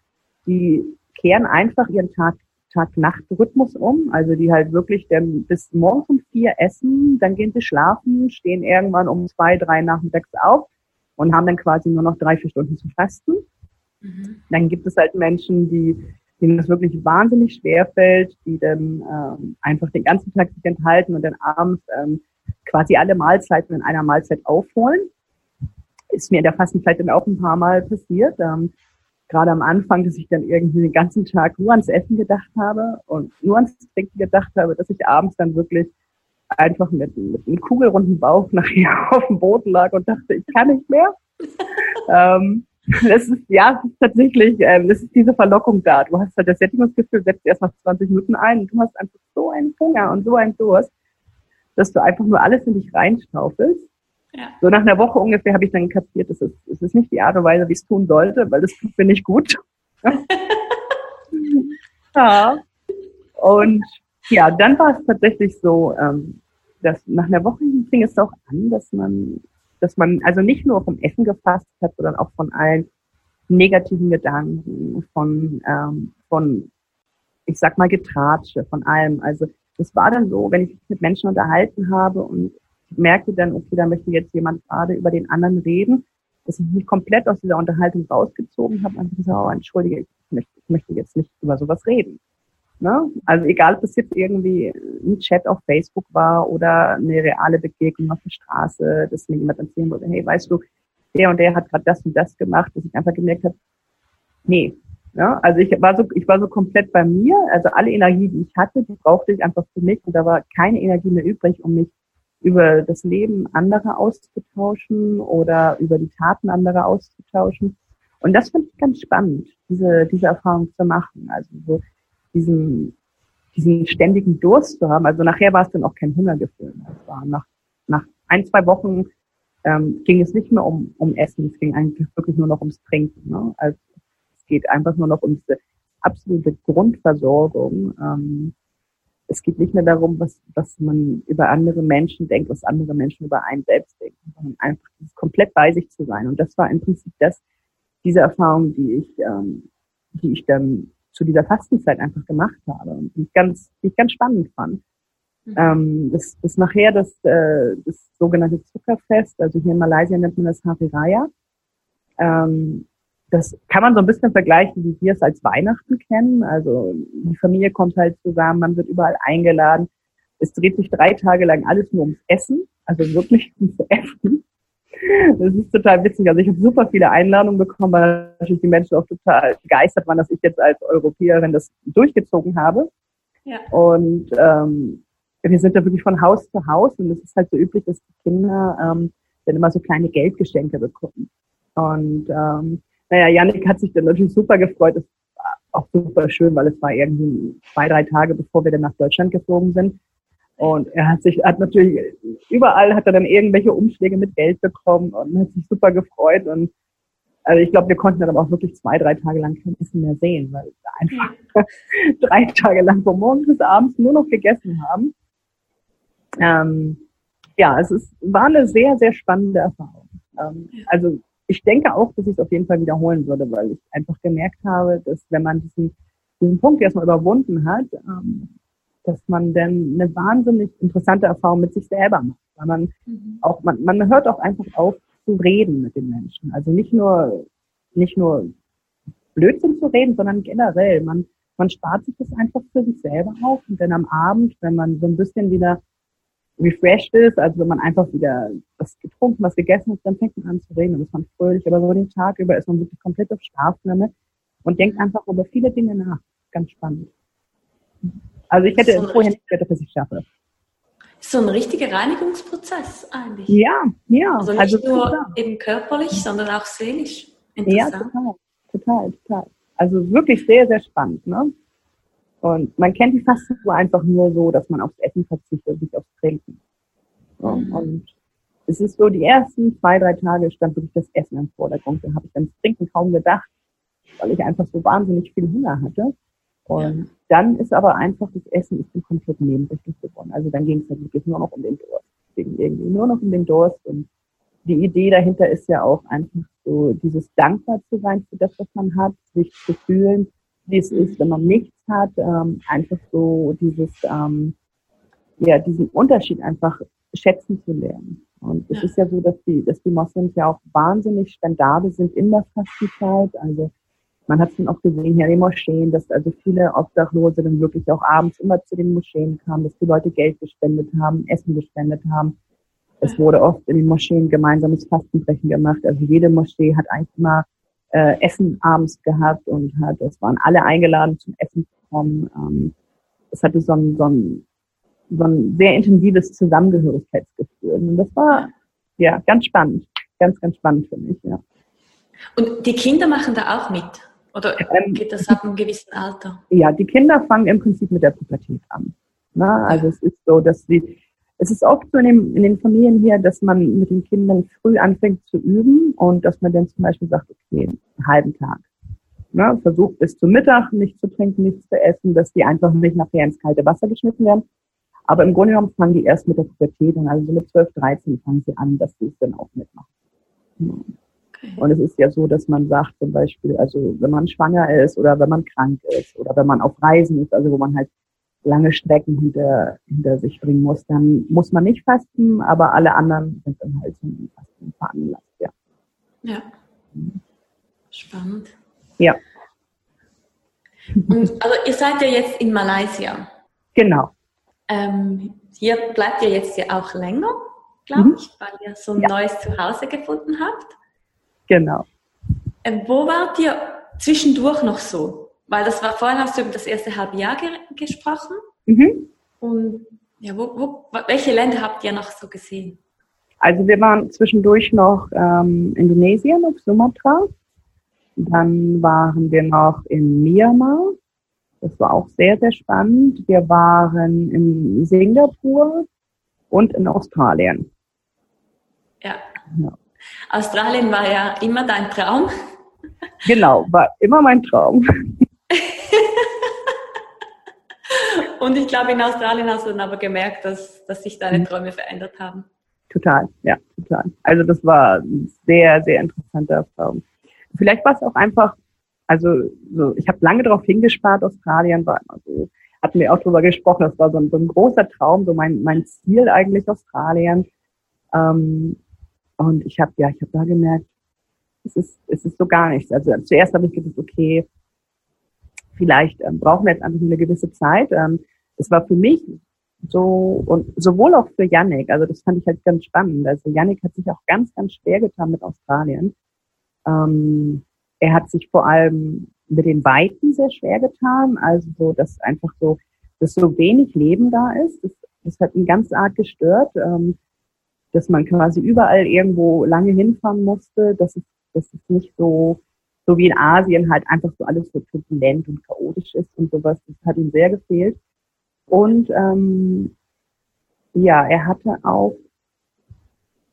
die kehren einfach ihren Tag Tag-Nacht-Rhythmus um. Also die halt wirklich dann bis morgens um vier essen, dann gehen sie schlafen, stehen irgendwann um zwei, drei nachmittags auf und haben dann quasi nur noch drei, vier Stunden zu fasten. Mhm. Dann gibt es halt Menschen, die denen das wirklich wahnsinnig schwer fällt, die dann ähm, einfach den ganzen Tag sich enthalten und dann abends ähm, quasi alle Mahlzeiten in einer Mahlzeit aufholen. Ist mir in der Fastenzeit dann auch ein paar Mal passiert. Ähm, gerade am Anfang, dass ich dann irgendwie den ganzen Tag nur ans Essen gedacht habe und nur ans Trinken gedacht habe, dass ich abends dann wirklich einfach mit, mit einem kugelrunden Bauch nachher auf dem Boden lag und dachte, ich kann nicht mehr. ähm, das ist, ja, es ist tatsächlich, ähm, das ist diese Verlockung da. Du hast halt das Sättigungsgefühl, setzt erst nach 20 Minuten ein und du hast einfach so einen Hunger und so einen Durst, dass du einfach nur alles in dich reinstaufelst. Ja. So nach einer Woche ungefähr habe ich dann kapiert, es ist, es ist nicht die Art und Weise, wie ich es tun sollte, weil das tut mir nicht gut. ja. Und ja, dann war es tatsächlich so, ähm, dass nach einer Woche fing es auch an, dass man, dass man also nicht nur vom Essen gefasst hat, sondern auch von allen negativen Gedanken, von, ähm, von, ich sag mal, Getratsche, von allem. Also das war dann so, wenn ich mich mit Menschen unterhalten habe und merkte dann, okay, da möchte jetzt jemand gerade über den anderen reden, dass ich mich komplett aus dieser Unterhaltung rausgezogen habe und gesagt, oh, entschuldige, ich möchte, ich möchte jetzt nicht über sowas reden. Ne? Also egal, ob das jetzt irgendwie ein Chat auf Facebook war oder eine reale Begegnung auf der Straße, dass mir jemand erzählen wollte, hey, weißt du, der und der hat gerade das und das gemacht, dass ich einfach gemerkt habe, nee. Ja, also ich war so, ich war so komplett bei mir, also alle Energie, die ich hatte, die brauchte ich einfach für mich und da war keine Energie mehr übrig, um mich über das Leben anderer auszutauschen oder über die Taten anderer auszutauschen. Und das fand ich ganz spannend, diese, diese Erfahrung zu machen. Also so diesen, diesen ständigen Durst zu haben. Also nachher war es dann auch kein Hungergefühl. Es war nach, nach ein, zwei Wochen ähm, ging es nicht mehr um, um Essen, es ging eigentlich wirklich nur noch ums Trinken. Ne? Also es geht einfach nur noch um diese absolute Grundversorgung. Ähm, es geht nicht mehr darum, was, was man über andere Menschen denkt, was andere Menschen über einen selbst denken, sondern einfach komplett bei sich zu sein. Und das war im Prinzip das, diese Erfahrung, die ich, ähm, die ich dann zu dieser Fastenzeit einfach gemacht habe und die ich ganz, die ich ganz spannend fand. Mhm. Ähm, das, das nachher das, äh, das sogenannte Zuckerfest, also hier in Malaysia nennt man das Hari Raya. Ähm, das kann man so ein bisschen vergleichen, wie wir es als Weihnachten kennen. Also die Familie kommt halt zusammen, man wird überall eingeladen. Es dreht sich drei Tage lang alles nur ums Essen, also wirklich ums Essen. Das ist total witzig. Also ich habe super viele Einladungen bekommen, weil natürlich die Menschen auch total begeistert waren, dass ich jetzt als Europäerin das durchgezogen habe. Ja. Und ähm, wir sind da wirklich von Haus zu Haus und es ist halt so üblich, dass die Kinder ähm, dann immer so kleine Geldgeschenke bekommen. Und ähm, naja, Janik hat sich dann natürlich super gefreut. Es war auch super schön, weil es war irgendwie zwei, drei Tage, bevor wir dann nach Deutschland geflogen sind. Und er hat sich, hat natürlich, überall hat er dann irgendwelche Umschläge mit Geld bekommen und hat sich super gefreut. Und also ich glaube, wir konnten dann aber auch wirklich zwei, drei Tage lang kein Essen mehr sehen, weil wir einfach drei Tage lang von morgens bis abends nur noch gegessen haben. Ähm, ja, es ist, war eine sehr, sehr spannende Erfahrung. Ähm, also ich denke auch, dass ich es auf jeden Fall wiederholen würde, weil ich einfach gemerkt habe, dass wenn man diesen, diesen Punkt erstmal überwunden hat, ähm, dass man dann eine wahnsinnig interessante Erfahrung mit sich selber macht. Weil man mhm. auch, man, man hört auch einfach auf zu reden mit den Menschen. Also nicht nur, nicht nur Blödsinn zu reden, sondern generell. Man, man spart sich das einfach für sich selber auf und dann am Abend, wenn man so ein bisschen wieder refreshed ist, also wenn man einfach wieder was getrunken, was gegessen hat, dann fängt man an zu reden und ist man fröhlich. Aber so den Tag über ist man wirklich komplett auf Schlafnahme und denkt einfach über viele Dinge nach. Ganz spannend. Also ich hätte so vorher nicht gedacht, dass ich schaffe. So ein richtiger Reinigungsprozess eigentlich. Ja, ja. Also nicht also nur total. eben körperlich, sondern auch seelisch. Ja, total, total, total. Also wirklich sehr, sehr spannend. Ne? Und man kennt die Fastenkur einfach nur so, dass man aufs Essen verzichtet, nicht aufs Trinken. Mhm. Und es ist so, die ersten zwei, drei Tage stand wirklich das Essen im Vordergrund. Da habe ich das Trinken kaum gedacht, weil ich einfach so wahnsinnig viel Hunger hatte. Und ja. dann ist aber einfach das Essen ist ein komplett nebensächlich geworden. Also dann ging es halt wirklich nur noch um den Durst. Es ging irgendwie nur noch um den Durst. Und die Idee dahinter ist ja auch einfach so dieses dankbar zu sein für das, was man hat, sich zu fühlen, wie es ist, wenn man nichts hat, ähm, einfach so dieses, ähm, ja, diesen Unterschied einfach schätzen zu lernen. Und es ja. ist ja so, dass die, dass die Moslems ja auch wahnsinnig spendabel sind in der Fastenzeit. Also man hat es dann auch gesehen hier in den Moscheen, dass also viele Obdachlose dann wirklich auch abends immer zu den Moscheen kamen, dass die Leute Geld gespendet haben, Essen gespendet haben. Es wurde oft in den Moscheen gemeinsames Fastenbrechen gemacht. Also jede Moschee hat eigentlich immer äh, Essen abends gehabt und hat, es waren alle eingeladen zum Essen zu kommen. Ähm, es hatte so ein, so ein, so ein sehr intensives Zusammengehörigkeitsgefühl. Und das war ja ganz spannend, ganz, ganz spannend für mich, ja. Und die Kinder machen da auch mit? Oder ähm, geht das ab einem gewissen Alter? Ja, die Kinder fangen im Prinzip mit der Pubertät an. Na, also es ist so, dass sie es ist oft so in, dem, in den Familien hier, dass man mit den Kindern früh anfängt zu üben und dass man dann zum Beispiel sagt, okay, einen halben Tag. Ne, versucht bis zum Mittag nichts zu trinken, nichts zu essen, dass die einfach nicht nachher ins kalte Wasser geschnitten werden. Aber im Grunde genommen fangen die erst mit der Pubertät an, also so mit 12, 13 fangen sie an, dass sie es dann auch mitmachen. Okay. Und es ist ja so, dass man sagt zum Beispiel, also wenn man schwanger ist oder wenn man krank ist oder wenn man auf Reisen ist, also wo man halt lange Strecken hinter, hinter sich bringen muss, dann muss man nicht fasten, aber alle anderen sind dann halt zum Fasten veranlasst, ja. Ja. Spannend. Ja. Und also ihr seid ja jetzt in Malaysia. Genau. Ähm, hier bleibt ihr jetzt ja auch länger, glaube mhm. ich, weil ihr so ein ja. neues Zuhause gefunden habt. Genau. Ähm, wo wart ihr zwischendurch noch so? Weil das war vorhin hast du über das erste halbe Jahr ge gesprochen. Mhm. Und ja, wo, wo, welche Länder habt ihr noch so gesehen? Also wir waren zwischendurch noch ähm, Indonesien auf Sumatra. Dann waren wir noch in Myanmar. Das war auch sehr, sehr spannend. Wir waren in Singapur und in Australien. Ja. ja. Australien war ja immer dein Traum. Genau, war immer mein Traum. Und ich glaube, in Australien hast du dann aber gemerkt, dass, dass sich deine mhm. Träume verändert haben. Total, ja, total. Also das war eine sehr, sehr interessante Erfahrung. Vielleicht war es auch einfach, also so, ich habe lange darauf hingespart, Australien war immer so, hatten wir auch drüber gesprochen, das war so ein, so ein großer Traum, so mein, mein Ziel eigentlich Australien. Ähm, und ich habe ja, ich habe da gemerkt, es ist, es ist so gar nichts. Also zuerst habe ich gedacht, okay, vielleicht ähm, brauchen wir jetzt einfach eine gewisse Zeit. Ähm, es war für mich so und sowohl auch für Yannick, also das fand ich halt ganz spannend. Also Yannick hat sich auch ganz, ganz schwer getan mit Australien. Ähm, er hat sich vor allem mit den Weiten sehr schwer getan, also so, dass einfach so, dass so wenig Leben da ist. Das, das hat ihn ganz arg gestört, ähm, dass man quasi überall irgendwo lange hinfahren musste, dass es, dass es nicht so so wie in Asien halt einfach so alles so turbulent und chaotisch ist und sowas. Das hat ihm sehr gefehlt. Und ähm, ja, er hatte auch,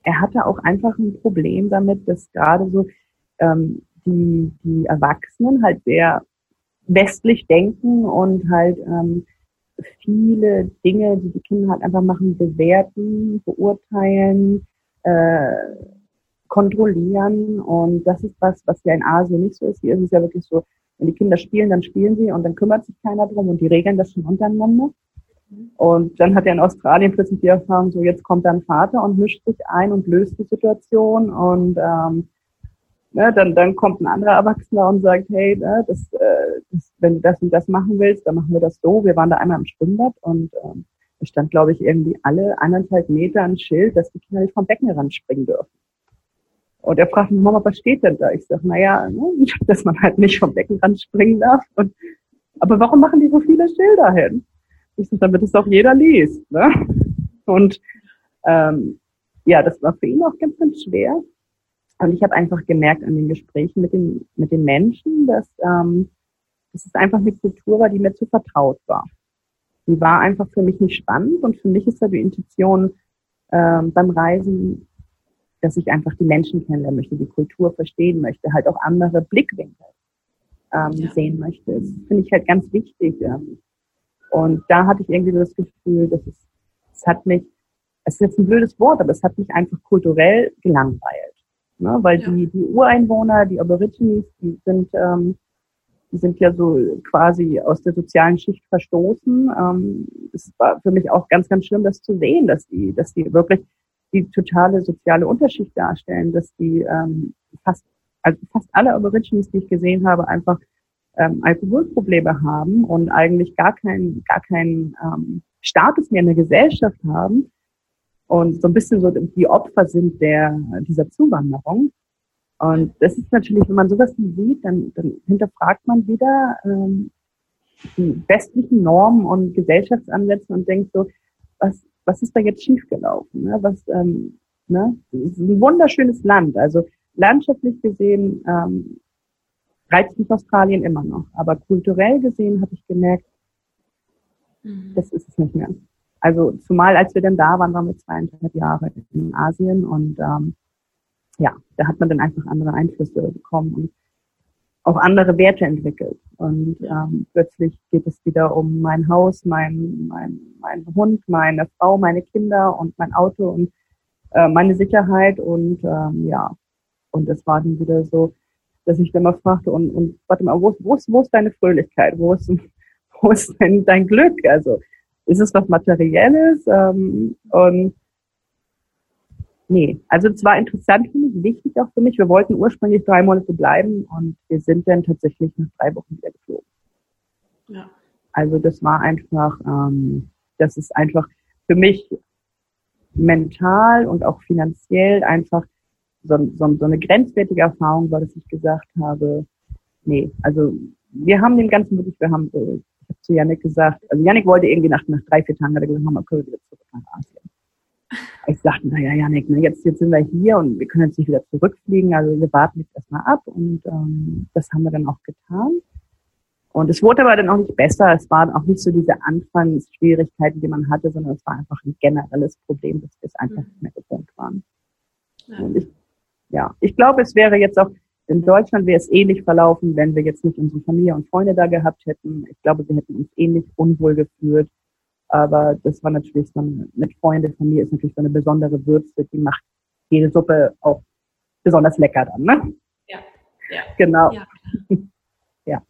er hatte auch einfach ein Problem damit, dass gerade so ähm, die, die Erwachsenen halt sehr westlich denken und halt ähm, viele Dinge, die die Kinder halt einfach machen, bewerten, beurteilen, äh, kontrollieren. Und das ist was, was ja in Asien nicht so ist. Hier ist es ja wirklich so, wenn die Kinder spielen, dann spielen sie und dann kümmert sich keiner drum und die regeln das schon untereinander. Und dann hat er in Australien plötzlich die Erfahrung, so jetzt kommt dann Vater und mischt sich ein und löst die Situation und ähm, ne, dann, dann kommt ein anderer Erwachsener und sagt, hey, ne, das, äh, das, wenn du das und das machen willst, dann machen wir das so. Wir waren da einmal im Schwimmbad und ähm, es stand, glaube ich, irgendwie alle eineinhalb Meter ein Schild, dass die Kinder nicht vom Beckenrand springen dürfen. Und er fragt mich, Mama, was steht denn da? Ich sage, naja, ne, dass man halt nicht vom Beckenrand springen darf. Und, aber warum machen die so viele Schilder hin? Ich sage, damit es auch jeder liest. Ne? Und ähm, ja, das war für ihn auch ganz, ganz schwer. Und ich habe einfach gemerkt an den Gesprächen mit den, mit den Menschen, dass, ähm, dass es einfach eine Kultur war, die mir zu vertraut war. Die war einfach für mich nicht spannend und für mich ist da die Intuition ähm, beim Reisen dass ich einfach die Menschen kennenlernen möchte, die Kultur verstehen möchte, halt auch andere Blickwinkel ähm, ja. sehen möchte. Das finde ich halt ganz wichtig. Ähm. Und da hatte ich irgendwie so das Gefühl, dass es, es hat mich, es ist jetzt ein blödes Wort, aber es hat mich einfach kulturell gelangweilt. Ne? Weil ja. die, die Ureinwohner, die Aborigines, die sind, ähm, die sind ja so quasi aus der sozialen Schicht verstoßen. Ähm, es war für mich auch ganz, ganz schlimm, das zu sehen, dass die, dass die wirklich die totale soziale Unterschicht darstellen, dass die ähm, fast, also fast alle Aborigines, die ich gesehen habe, einfach ähm, Alkoholprobleme haben und eigentlich gar keinen gar keinen ähm, Status mehr in der Gesellschaft haben und so ein bisschen so die Opfer sind der dieser Zuwanderung. Und das ist natürlich, wenn man sowas sieht, dann, dann hinterfragt man wieder ähm, die westlichen Normen und Gesellschaftsansätze und denkt so, was, was ist da jetzt schiefgelaufen? Ne? Was, ähm, ne? Das ist ein wunderschönes Land. Also landschaftlich gesehen ähm, reizt mich Australien immer noch. Aber kulturell gesehen habe ich gemerkt, mhm. das ist es nicht mehr. Also zumal als wir dann da waren, waren wir zweieinhalb Jahre in Asien und ähm, ja, da hat man dann einfach andere Einflüsse bekommen und auch andere Werte entwickelt. Und ähm, plötzlich geht es wieder um mein Haus, mein, mein, mein Hund, meine Frau, meine Kinder und mein Auto und äh, meine Sicherheit. Und ähm, ja, und das war dann wieder so, dass ich dann mal fragte, und, und warte mal, wo, wo, ist, wo ist deine Fröhlichkeit? Wo ist, wo ist denn dein Glück? Also ist es was Materielles? Ähm, und nee, also es war interessant für mich, wichtig auch für mich. Wir wollten ursprünglich drei Monate bleiben und wir sind dann tatsächlich nach drei Wochen wieder geflogen. Ja. Also das war einfach, ähm, das ist einfach für mich mental und auch finanziell einfach so, so, so eine grenzwertige Erfahrung war, dass ich gesagt habe, nee, also wir haben den ganzen wirklich, wir haben so, ich habe zu Janik gesagt, also Janik wollte irgendwie nach, nach drei, vier Tagen, hat er gesagt, Mama, können wir wieder zurück nach Asien. Ich sagte, naja, Janik, ne, jetzt, jetzt sind wir hier und wir können jetzt nicht wieder zurückfliegen, also wir warten jetzt erstmal ab und ähm, das haben wir dann auch getan. Und es wurde aber dann auch nicht besser. Es waren auch nicht so diese Anfangsschwierigkeiten, die man hatte, sondern es war einfach ein generelles Problem, dass wir es einfach mhm. nicht mehr gewohnt waren. Ja. Ich ja, ich glaube, es wäre jetzt auch in Deutschland wäre es ähnlich verlaufen, wenn wir jetzt nicht unsere Familie und Freunde da gehabt hätten. Ich glaube, wir hätten uns ähnlich unwohl gefühlt. Aber das war natürlich so mit Freunde, Familie ist natürlich so eine besondere Würze, die macht jede Suppe auch besonders lecker dann, ne? Ja, ja. Genau. Ja. ja.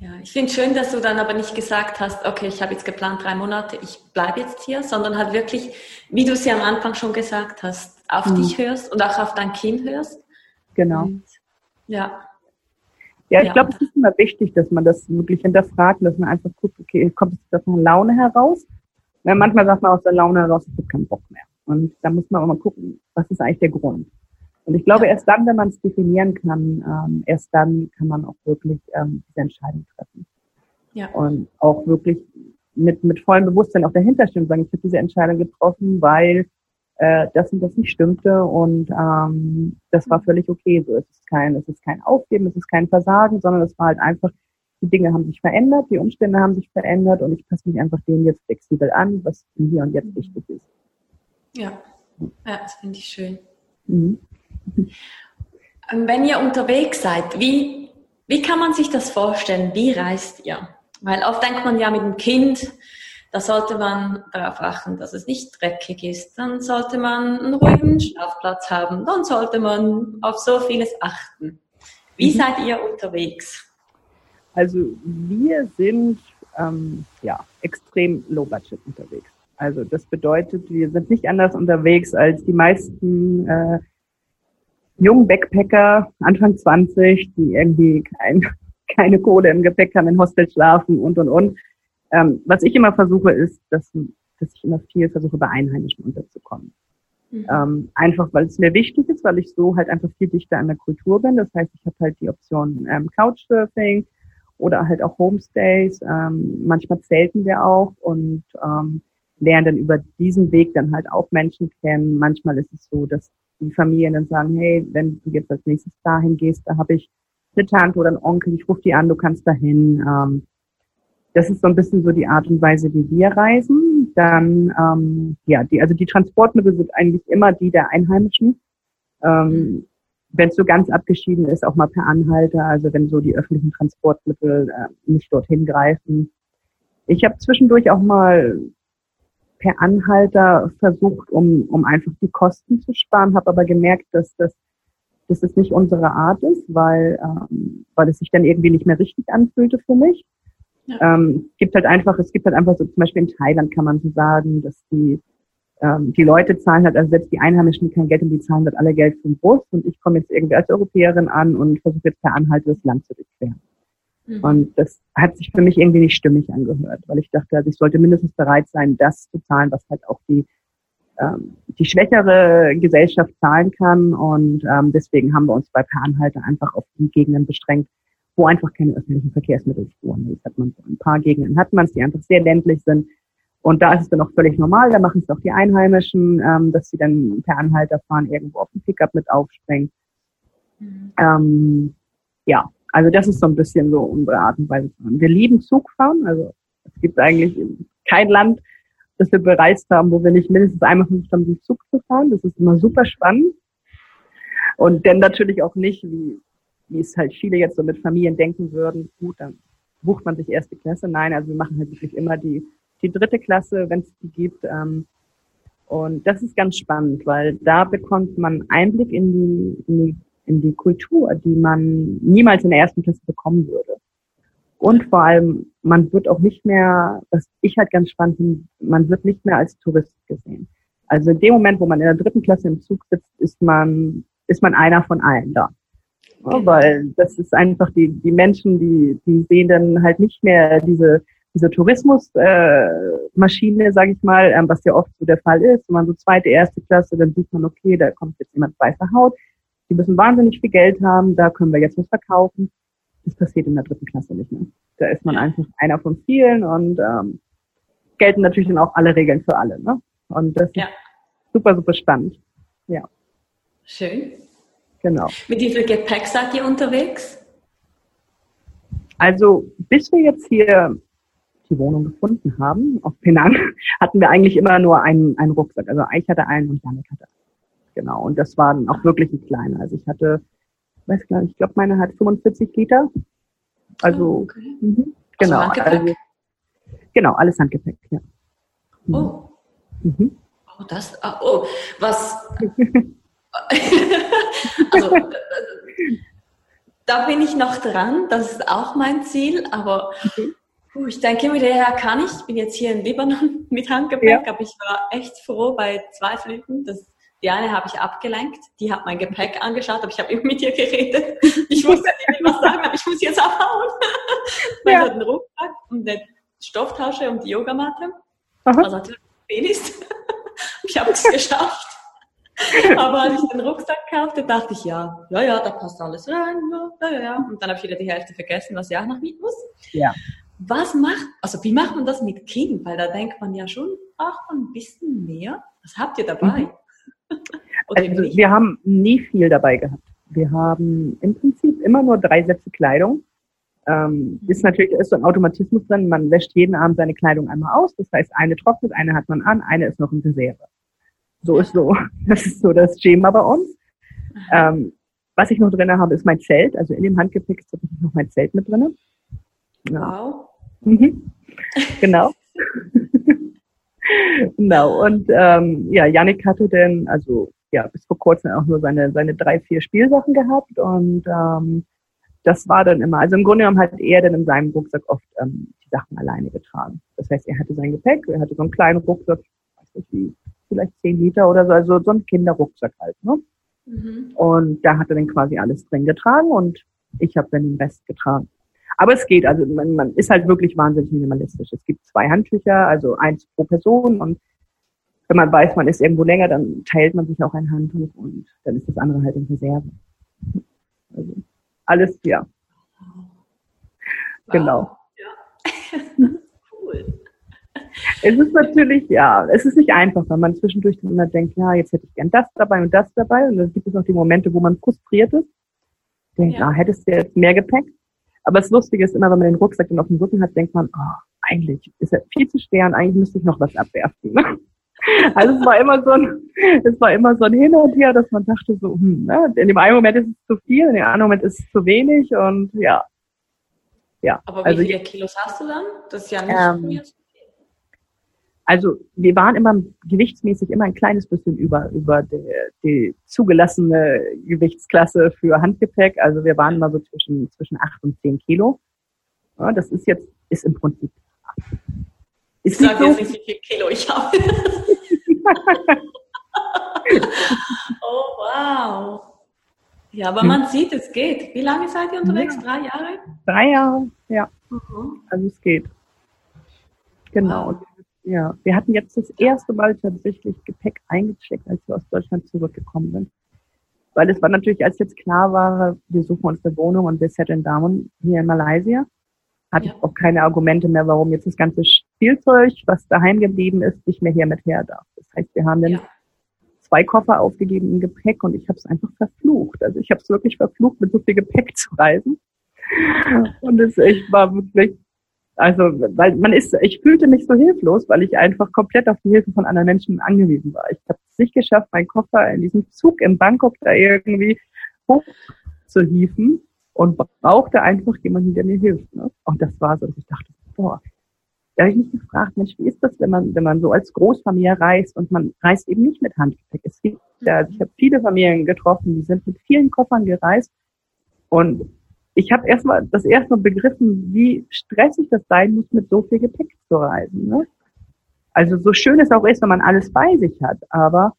ja ich finde schön, dass du dann aber nicht gesagt hast, okay, ich habe jetzt geplant drei Monate, ich bleibe jetzt hier, sondern halt wirklich, wie du es ja am Anfang schon gesagt hast, auf mhm. dich hörst und auch auf dein Kind hörst. Genau. Und, ja. Ja, ich ja. glaube, es ist immer wichtig, dass man das wirklich hinterfragt, dass man einfach guckt, okay, kommt es aus einer Laune heraus? Ja, manchmal sagt man aus der Laune heraus, ich habe keinen Bock mehr. Und da muss man auch mal gucken, was ist eigentlich der Grund? Und ich glaube, ja. erst dann, wenn man es definieren kann, ähm, erst dann kann man auch wirklich ähm, diese Entscheidung treffen. Ja. Und auch wirklich mit, mit vollem Bewusstsein auch dahinter stehen und sagen, ich habe diese Entscheidung getroffen, weil äh, das und das nicht stimmte und ähm, das war mhm. völlig okay. So es ist kein, es ist kein Aufgeben, es ist kein Versagen, sondern es war halt einfach, die Dinge haben sich verändert, die Umstände haben sich verändert und ich passe mich einfach denen jetzt flexibel an, was hier und jetzt wichtig ist. Ja, ja das finde ich schön. Mhm. Ähm, wenn ihr unterwegs seid, wie, wie kann man sich das vorstellen? Wie reist ihr? Weil oft denkt man ja mit dem Kind, da sollte man darauf achten, dass es nicht dreckig ist. Dann sollte man einen ruhigen Schlafplatz haben. Dann sollte man auf so vieles achten. Wie mhm. seid ihr unterwegs? Also wir sind ähm, ja extrem low budget unterwegs. Also das bedeutet, wir sind nicht anders unterwegs als die meisten äh, jungen Backpacker, Anfang 20, die irgendwie kein, keine Kohle im Gepäck haben, in Hostel schlafen und und und. Ähm, was ich immer versuche, ist, dass, dass ich immer viel versuche, bei Einheimischen unterzukommen. Mhm. Ähm, einfach, weil es mir wichtig ist, weil ich so halt einfach viel dichter an der Kultur bin. Das heißt, ich habe halt die Option ähm, Couchsurfing oder halt auch Homestays. Ähm, manchmal zelten wir auch und ähm, lernen dann über diesen Weg dann halt auch Menschen kennen. Manchmal ist es so, dass die Familien dann sagen, hey, wenn du jetzt als nächstes dahin gehst, da habe ich eine Tante oder einen Onkel, ich rufe die an, du kannst dahin. Ähm, das ist so ein bisschen so die Art und Weise, wie wir reisen. Dann, ähm, ja, die, also die Transportmittel sind eigentlich immer die der Einheimischen. Ähm, wenn es so ganz abgeschieden ist, auch mal per Anhalter, also wenn so die öffentlichen Transportmittel äh, nicht dorthin greifen. Ich habe zwischendurch auch mal per Anhalter versucht, um, um einfach die Kosten zu sparen, habe aber gemerkt, dass das dass es nicht unsere Art ist, weil, ähm, weil es sich dann irgendwie nicht mehr richtig anfühlte für mich. Ja. Ähm, es gibt halt einfach, es gibt halt einfach so, zum Beispiel in Thailand kann man so sagen, dass die, ähm, die Leute zahlen halt, also selbst die Einheimischen, die kein Geld haben, die zahlen halt alle Geld zum Bus und ich komme jetzt irgendwie als Europäerin an und versuche jetzt per Anhalt das Land zu durchqueren. Mhm. Und das hat sich für mich irgendwie nicht stimmig angehört, weil ich dachte, also ich sollte mindestens bereit sein, das zu zahlen, was halt auch die ähm, die schwächere Gesellschaft zahlen kann. Und ähm, deswegen haben wir uns bei Per Anhalter einfach auf die Gegenden beschränkt, wo einfach keine öffentlichen Verkehrsmittel fuhren. Das hat man so ein paar Gegenden hat man es, die einfach sehr ländlich sind. Und da ist es dann auch völlig normal, da machen es auch die Einheimischen, ähm, dass sie dann per Anhalter fahren, irgendwo auf den Pickup mit aufspringen. Mhm. Ähm, ja, also das ist so ein bisschen so unsere Art und Weise. Wir lieben Zugfahren, also es gibt eigentlich kein Land, das wir bereist haben, wo wir nicht mindestens einmal versucht haben, den Zug zu fahren. Das ist immer super spannend. Und dann natürlich auch nicht, wie, wie es halt viele jetzt so mit Familien denken würden, gut, dann bucht man sich erste Klasse. Nein, also wir machen halt wirklich immer die, die dritte Klasse, wenn es die gibt. Ähm, und das ist ganz spannend, weil da bekommt man Einblick in die, in die, in die Kultur, die man niemals in der ersten Klasse bekommen würde. Und vor allem, man wird auch nicht mehr, was ich halt ganz spannend finde, man wird nicht mehr als Tourist gesehen. Also in dem Moment, wo man in der dritten Klasse im Zug sitzt, ist man, ist man einer von allen da. Weil das ist einfach die, die Menschen, die, die sehen dann halt nicht mehr diese, diese Tourismusmaschine, äh, sage ich mal, ähm, was ja oft so der Fall ist. Wenn man so zweite, erste Klasse, dann sieht man, okay, da kommt jetzt jemand weißer Haut, die müssen wahnsinnig viel Geld haben, da können wir jetzt was verkaufen. Das passiert in der dritten Klasse nicht mehr. Da ist man einfach einer von vielen und ähm, gelten natürlich dann auch alle Regeln für alle. Ne? Und das ja. ist super, super spannend. Ja. Schön. Genau. Mit wie viel Gepäck seid ihr unterwegs? Also, bis wir jetzt hier die Wohnung gefunden haben, auf Penang, hatten wir eigentlich immer nur einen, einen Rucksack. Also ich hatte einen und Janik hatte einen. Genau. Und das war dann auch wirklich ein kleiner. Also ich hatte weiß gar nicht, ich glaube, meine hat 45 Liter. Also, oh, okay. mh, genau. Also, also, genau, alles Handgepäck, ja. Mhm. Oh. Mhm. Oh, das, ah, oh, was, also, da bin ich noch dran, das ist auch mein Ziel, aber puh, ich denke mir, ja, kann ich. Ich bin jetzt hier in Libanon mit Handgepäck, ja. aber ich war echt froh bei zwei Flügen, die eine habe ich abgelenkt, die hat mein Gepäck angeschaut, aber ich habe immer mit ihr geredet. Ich wusste nicht, was sagen, aber ich muss jetzt abhauen. Man ja. einen Rucksack und eine Stofftasche und die Yogamatte, was natürlich viel ist. ich habe es geschafft. Aber als ich den Rucksack kaufte, dachte ich, ja, ja, ja, da passt alles rein, ja, ja, ja. Und dann habe ich wieder die Hälfte vergessen, was ich auch noch mit muss. Ja. Was macht, also wie macht man das mit Kind? Weil da denkt man ja schon, ach, ein bisschen mehr. Was habt ihr dabei? Mhm. also wir haben nie viel dabei gehabt. Wir haben im Prinzip immer nur drei Sätze Kleidung. Ähm, ist natürlich ist so ein Automatismus drin. Man wäscht jeden Abend seine Kleidung einmal aus. Das heißt, eine trocknet, eine hat man an, eine ist noch in Reserve. So ist so, das ist so das Schema bei uns. Ähm, was ich noch drin habe, ist mein Zelt. Also in dem Handgepäck ist tatsächlich noch mein Zelt mit drin. Ja. Wow. Mhm. Genau. genau. Und ähm, ja, Yannick hatte denn, also ja, bis vor kurzem auch nur seine, seine drei, vier Spielsachen gehabt und ähm, das war dann immer, also im Grunde genommen hat er dann in seinem Rucksack oft ähm, die Sachen alleine getragen. Das heißt, er hatte sein Gepäck, er hatte so einen kleinen Rucksack, weiß nicht wie, vielleicht zehn Liter oder so, also so ein Kinderrucksack halt, ne? Mhm. Und da hat er dann quasi alles drin getragen und ich habe dann den Rest getragen. Aber es geht, also man, man ist halt wirklich wahnsinnig minimalistisch. Es gibt zwei Handtücher, also eins pro Person und wenn man weiß, man ist irgendwo länger, dann teilt man sich auch ein Handtuch und dann ist das andere halt in Reserve. Also alles, ja. Wow. Genau. Ja. cool. Es ist natürlich, ja, es ist nicht einfach, wenn man zwischendurch dann immer denkt, ja, jetzt hätte ich gern das dabei und das dabei. Und dann gibt es auch die Momente, wo man frustriert ist. Denkt, ja. ah, hättest du jetzt mehr Gepäck? Aber das Lustige ist immer, wenn man den Rucksack dann auf dem Rücken hat, denkt man, oh, eigentlich ist er viel zu schwer und eigentlich müsste ich noch was abwerfen. Also es war immer so ein, es war immer so ein Hin und Her, dass man dachte so, hm, ne? in dem einen Moment ist es zu viel, in dem anderen Moment ist es zu wenig und ja. Ja. Aber wie also, viele Kilos hast du dann? Das ist ja nicht ähm, mehr so viel. Also wir waren immer gewichtsmäßig immer ein kleines bisschen über, über die, die zugelassene Gewichtsklasse für Handgepäck. Also wir waren immer so zwischen, zwischen acht und zehn Kilo. Ja, das ist jetzt, ist im Prinzip. Ist ich sage so, jetzt nicht, wie viel Kilo ich habe. oh, wow. Ja, aber man sieht, es geht. Wie lange seid ihr unterwegs? Ja. Drei Jahre? Drei Jahre, ja. Mhm. Also es geht. Genau. Wow. Ja, wir hatten jetzt das erste Mal tatsächlich Gepäck eingecheckt, als wir aus Deutschland zurückgekommen sind. Weil es war natürlich, als jetzt klar war, wir suchen uns eine Wohnung und wir setteln down hier in Malaysia, hatte ja. ich auch keine Argumente mehr, warum jetzt das ganze Spielzeug, was daheim geblieben ist, nicht mehr hier mit her darf. Das heißt, wir haben dann ja. zwei Koffer aufgegeben im Gepäck und ich habe es einfach verflucht. Also ich habe es wirklich verflucht, mit so viel Gepäck zu reisen. Und es echt war wirklich also, weil man ist, ich fühlte mich so hilflos, weil ich einfach komplett auf die Hilfe von anderen Menschen angewiesen war. Ich habe es nicht geschafft, meinen Koffer in diesem Zug in Bangkok da irgendwie hochzuhieven und brauchte einfach jemanden, der mir hilft. Ne? Und das war so, dass ich dachte, boah, da habe ich mich gefragt, Mensch, wie ist das, wenn man, wenn man so als Großfamilie reist und man reist eben nicht mit Handgepäck? Es gibt, also ich habe viele Familien getroffen, die sind mit vielen Koffern gereist und ich habe erstmal das erste Mal begriffen, wie stressig das sein muss, mit so viel Gepäck zu reisen. Ne? Also so schön es auch ist, wenn man alles bei sich hat, aber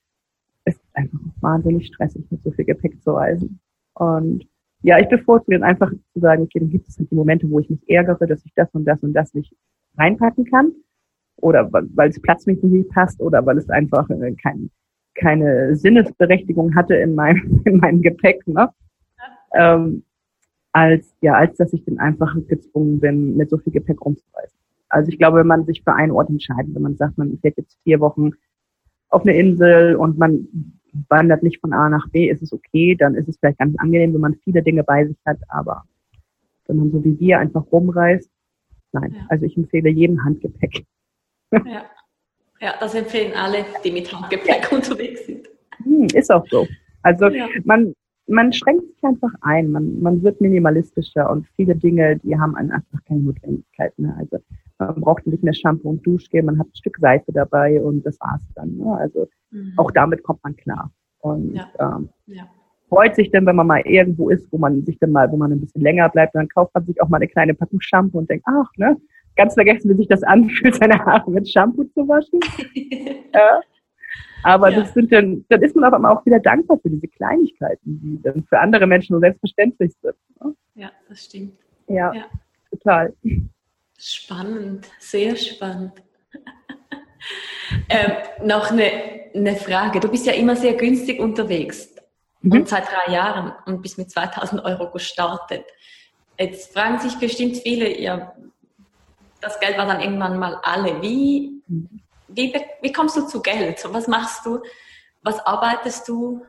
es ist einfach wahnsinnig stressig, mit so viel Gepäck zu reisen. Und ja, ich bevorzuge dann einfach zu sagen, okay, dann gibt es halt die Momente, wo ich mich ärgere, dass ich das und das und das nicht reinpacken kann. Oder weil es platzmäßig nicht passt oder weil es einfach äh, kein, keine Sinnesberechtigung hatte in meinem, in meinem Gepäck. Ne? Ähm, als, ja, als dass ich dann einfach gezwungen bin, mit so viel Gepäck rumzureisen. Also ich glaube, wenn man sich für einen Ort entscheidet, wenn man sagt, man fährt jetzt vier Wochen auf eine Insel und man wandert nicht von A nach B, ist es okay, dann ist es vielleicht ganz angenehm, wenn man viele Dinge bei sich hat, aber wenn man so wie wir einfach rumreist, nein. Ja. Also ich empfehle jedem Handgepäck. Ja. ja, das empfehlen alle, die mit Handgepäck unterwegs sind. Hm, ist auch so. Also ja. man, man schränkt sich einfach ein, man, man wird minimalistischer und viele Dinge, die haben einfach keine Notwendigkeit mehr. Also man braucht nicht mehr Shampoo und Duschgel, man hat ein Stück Seife dabei und das war's dann. Ne? Also mhm. auch damit kommt man klar. Und ja. Ähm, ja. freut sich dann, wenn man mal irgendwo ist, wo man sich dann mal, wo man ein bisschen länger bleibt, dann kauft man sich auch mal eine kleine Packung Shampoo und denkt, ach, ne, ganz vergessen, wie sich das anfühlt, seine Haare mit Shampoo zu waschen. ja. Aber ja. das sind dann, dann ist man aber auch wieder dankbar für diese Kleinigkeiten, die dann für andere Menschen so selbstverständlich sind. Ne? Ja, das stimmt. Ja, ja, total. Spannend, sehr spannend. ähm, noch eine, eine Frage. Du bist ja immer sehr günstig unterwegs mhm. und seit drei Jahren und bist mit 2000 Euro gestartet. Jetzt fragen sich bestimmt viele, ja, das Geld war dann irgendwann mal alle. Wie, mhm wie, wie kommst du zu Geld? Was machst du? Was arbeitest du?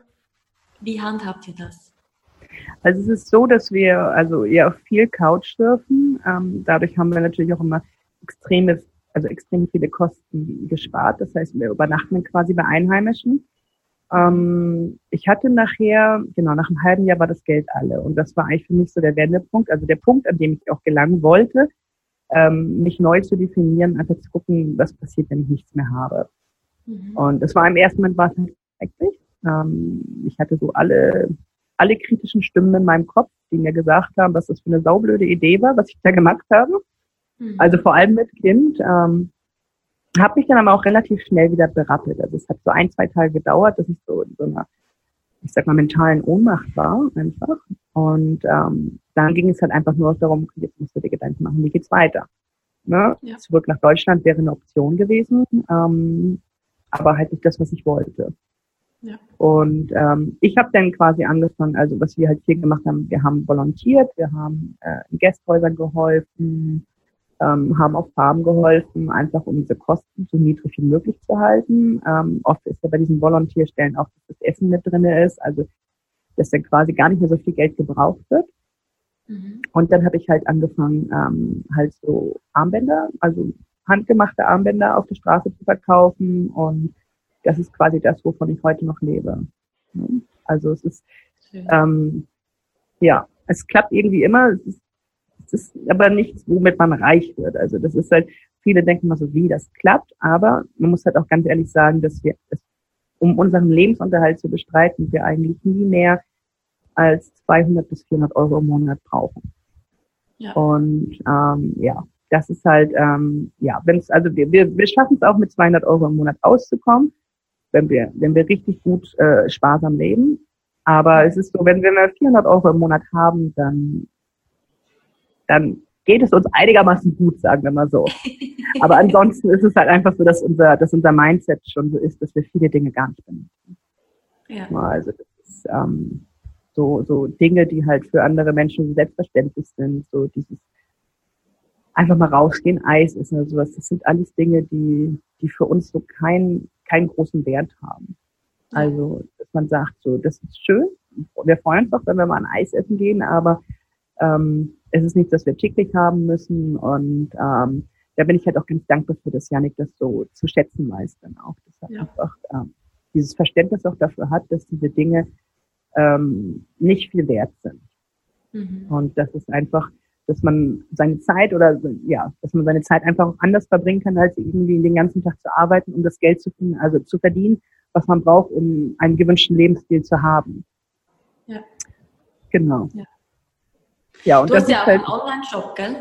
Wie handhabt ihr das? Also es ist so, dass wir also eher viel Couch surfen. Ähm, dadurch haben wir natürlich auch immer extreme, also extrem viele Kosten gespart. Das heißt, wir übernachten quasi bei Einheimischen. Ähm, ich hatte nachher, genau, nach einem halben Jahr war das Geld alle. Und das war eigentlich für mich so der Wendepunkt, also der Punkt, an dem ich auch gelangen wollte, ähm, mich neu zu definieren, einfach zu gucken, was passiert, wenn ich nichts mehr habe. Mhm. Und es war im ersten Moment war es schrecklich. Ähm, ich hatte so alle, alle kritischen Stimmen in meinem Kopf, die mir gesagt haben, was das für eine saublöde Idee war, was ich da gemacht habe. Mhm. Also vor allem mit Kind. Ähm, habe mich dann aber auch relativ schnell wieder berappelt. Also es hat so ein, zwei Tage gedauert, dass ich so in so einer, ich sag mal, mentalen Ohnmacht war einfach. Und ähm, dann ging es halt einfach nur darum, jetzt musst du dir Gedanken machen, wie geht's weiter. Ne? Ja. Zurück nach Deutschland wäre eine Option gewesen, ähm, aber halt nicht das, was ich wollte. Ja. Und ähm, ich habe dann quasi angefangen, also was wir halt hier gemacht haben, wir haben volontiert, wir haben äh, in Gästhäusern geholfen, ähm, haben auf Farben geholfen, einfach um diese Kosten so niedrig wie möglich zu halten. Ähm, oft ist ja bei diesen Volontierstellen auch, dass das Essen mit drinne ist. Also dass dann quasi gar nicht mehr so viel Geld gebraucht wird. Mhm. Und dann habe ich halt angefangen, ähm, halt so Armbänder, also handgemachte Armbänder auf der Straße zu verkaufen. Und das ist quasi das, wovon ich heute noch lebe. Also es ist, ähm, ja, es klappt irgendwie immer. Es ist, es ist aber nichts, womit man reich wird. Also das ist halt viele denken mal so, wie das klappt, aber man muss halt auch ganz ehrlich sagen, dass wir, dass, um unseren Lebensunterhalt zu bestreiten, wir eigentlich nie mehr als 200 bis 400 Euro im Monat brauchen. Ja. Und ähm, ja, das ist halt, ähm, ja, wenn es, also wir, wir, wir schaffen es auch mit 200 Euro im Monat auszukommen, wenn wir, wenn wir richtig gut äh, sparsam leben. Aber es ist so, wenn wir 400 Euro im Monat haben, dann, dann geht es uns einigermaßen gut, sagen wir mal so. Aber ansonsten ist es halt einfach so, dass unser, dass unser Mindset schon so ist, dass wir viele Dinge gar nicht benutzen. Ja. Also das ist ähm, so, so Dinge, die halt für andere Menschen selbstverständlich sind, so dieses einfach mal rausgehen, Eis essen oder sowas. Das sind alles Dinge, die, die für uns so keinen, keinen großen Wert haben. Also, dass man sagt, so, das ist schön. Wir freuen uns doch, wenn wir mal ein Eis essen gehen, aber ähm, es ist nichts, das wir täglich haben müssen. Und ähm, da bin ich halt auch ganz dankbar für, dass Janik das so zu schätzen weiß dann auch. Dass er ja. einfach ähm, dieses Verständnis auch dafür hat, dass diese Dinge ähm, nicht viel wert sind. Mhm. Und das ist einfach, dass man seine Zeit oder ja, dass man seine Zeit einfach anders verbringen kann, als irgendwie den ganzen Tag zu arbeiten, um das Geld zu finden, also zu verdienen, was man braucht, um einen gewünschten Lebensstil zu haben. Ja. Genau. Ja. Ja, und du das hast ja auch halt, einen Online-Shop, gell?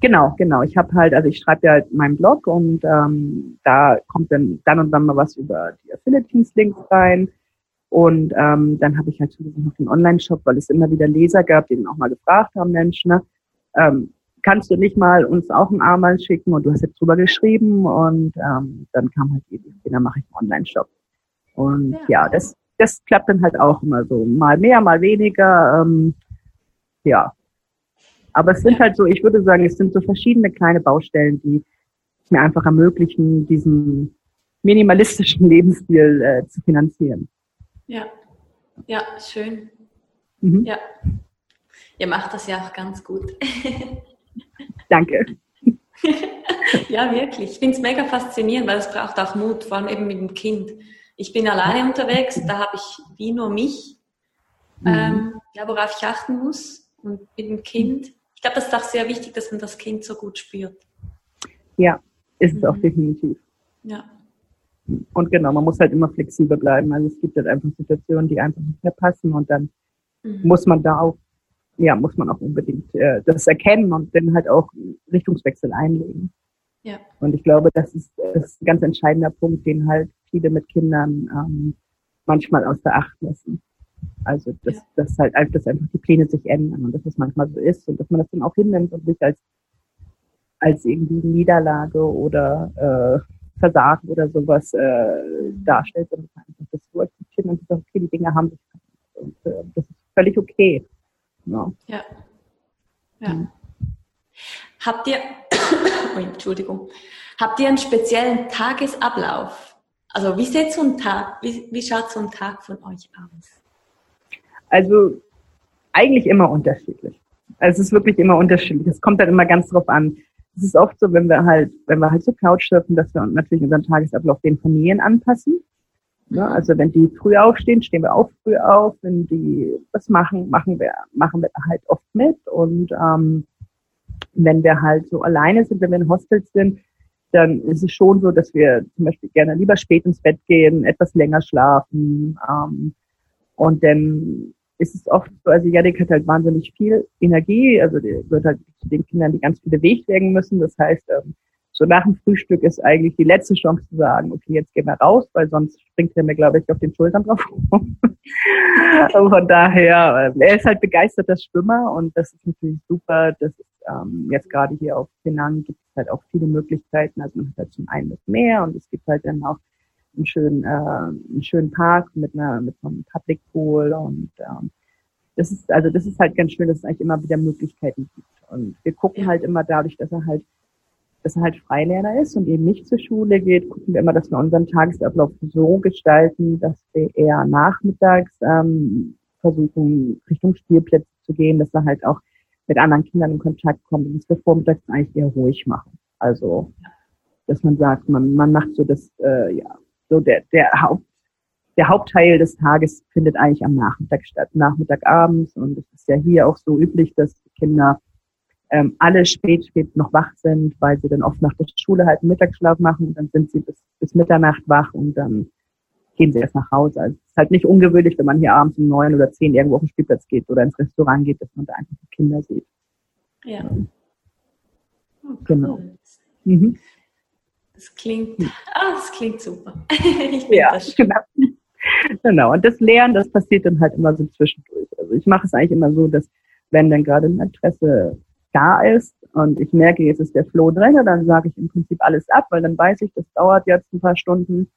Genau, genau. Ich habe halt, also ich schreibe ja halt meinen Blog und ähm, da kommt dann dann und dann mal was über die Affiliate-Links rein. Und ähm, dann habe ich halt zusätzlich noch den Online-Shop, weil es immer wieder Leser gab, die auch mal gefragt haben, Mensch, ne, ähm, kannst du nicht mal uns auch ein Armband schicken? Und du hast jetzt drüber geschrieben und ähm, dann kam halt die Idee, dann mache ich einen Online-Shop. Und ja. ja, das, das klappt dann halt auch immer so. Mal mehr, mal weniger. Ähm, ja. Aber es sind halt so, ich würde sagen, es sind so verschiedene kleine Baustellen, die mir einfach ermöglichen, diesen minimalistischen Lebensstil äh, zu finanzieren. Ja, ja, schön. Mhm. Ja. Ihr macht das ja auch ganz gut. Danke. ja, wirklich. Ich finde es mega faszinierend, weil es braucht auch Mut, vor allem eben mit dem Kind. Ich bin alleine unterwegs, da habe ich wie nur mich, mhm. ähm, ja, worauf ich achten muss. Und mit dem Kind, ich glaube, das ist auch sehr wichtig, dass man das Kind so gut spürt. Ja, ist es mhm. auch definitiv. Ja. Und genau, man muss halt immer flexibel bleiben. Also es gibt halt einfach Situationen, die einfach nicht mehr passen und dann mhm. muss man da auch, ja, muss man auch unbedingt äh, das erkennen und dann halt auch Richtungswechsel einlegen. Ja. Und ich glaube, das ist, das ist ein ganz entscheidender Punkt, den halt viele mit Kindern ähm, manchmal aus der Acht lassen. Also dass, ja. dass halt dass einfach die Pläne sich ändern und dass es manchmal so ist und dass man das dann auch hinnimmt und nicht als als irgendwie Niederlage oder äh, Versagen oder sowas äh, darstellt, sondern einfach das so akzeptieren und sagen, okay, die Dinge haben sich und äh, das ist völlig okay. Ja. ja. ja. Habt ihr, oh, Entschuldigung, habt ihr einen speziellen Tagesablauf? Also wie sieht so ein Tag, wie, wie schaut so ein Tag von euch aus? Also eigentlich immer unterschiedlich. Also es ist wirklich immer unterschiedlich. Es kommt dann immer ganz drauf an. Es ist oft so, wenn wir halt, wenn wir halt so Couchsurfen, dass wir natürlich unseren Tagesablauf den Familien anpassen. Ja, also wenn die früh aufstehen, stehen wir auch früh auf. Wenn die was machen, machen wir, machen wir halt oft mit. Und ähm, wenn wir halt so alleine sind, wenn wir in Hostels sind, dann ist es schon so, dass wir zum Beispiel gerne lieber spät ins Bett gehen, etwas länger schlafen. Ähm, und dann ist es oft so, also Janik hat halt wahnsinnig viel Energie, also der wird halt den Kindern, die ganz viel bewegt werden müssen. Das heißt, ähm, so nach dem Frühstück ist eigentlich die letzte Chance zu sagen, okay, jetzt gehen wir raus, weil sonst springt er mir, glaube ich, auf den Schultern drauf rum. Von daher, äh, er ist halt begeisterter Schwimmer und das ist natürlich super. Das ist ähm, jetzt gerade hier auf Penang gibt es halt auch viele Möglichkeiten. Also man hat halt zum einen das Meer und es gibt halt dann auch einen schönen, äh, einen schönen Park mit einer mit einem Public Pool und ähm, das ist also das ist halt ganz schön, dass es eigentlich immer wieder Möglichkeiten gibt und wir gucken halt immer dadurch, dass er halt dass er halt Freilerner ist und eben nicht zur Schule geht, gucken wir immer, dass wir unseren Tagesablauf so gestalten, dass wir eher nachmittags ähm, versuchen, Richtung Spielplätze zu gehen, dass er halt auch mit anderen Kindern in Kontakt kommt und dass wir vormittags eigentlich eher ruhig machen. Also, dass man sagt, man, man macht so das, äh, ja, so der, der Haupt, der Hauptteil des Tages findet eigentlich am Nachmittag statt, Nachmittagabends. Und es ist ja hier auch so üblich, dass die Kinder ähm, alle spät, spät noch wach sind, weil sie dann oft nach der Schule halt einen Mittagsschlaf machen und dann sind sie bis, bis Mitternacht wach und dann gehen sie erst nach Hause. Also es ist halt nicht ungewöhnlich, wenn man hier abends um neun oder zehn irgendwo auf den Spielplatz geht oder ins Restaurant geht, dass man da einfach die Kinder sieht. Ja. Oh, genau. Mhm. Das klingt, ah, das klingt super. ja, das genau. genau. Und das Lernen, das passiert dann halt immer so zwischendurch. Also ich mache es eigentlich immer so, dass wenn dann gerade ein Interesse da ist und ich merke, jetzt ist der Flow drin, dann sage ich im Prinzip alles ab, weil dann weiß ich, das dauert jetzt ein paar Stunden.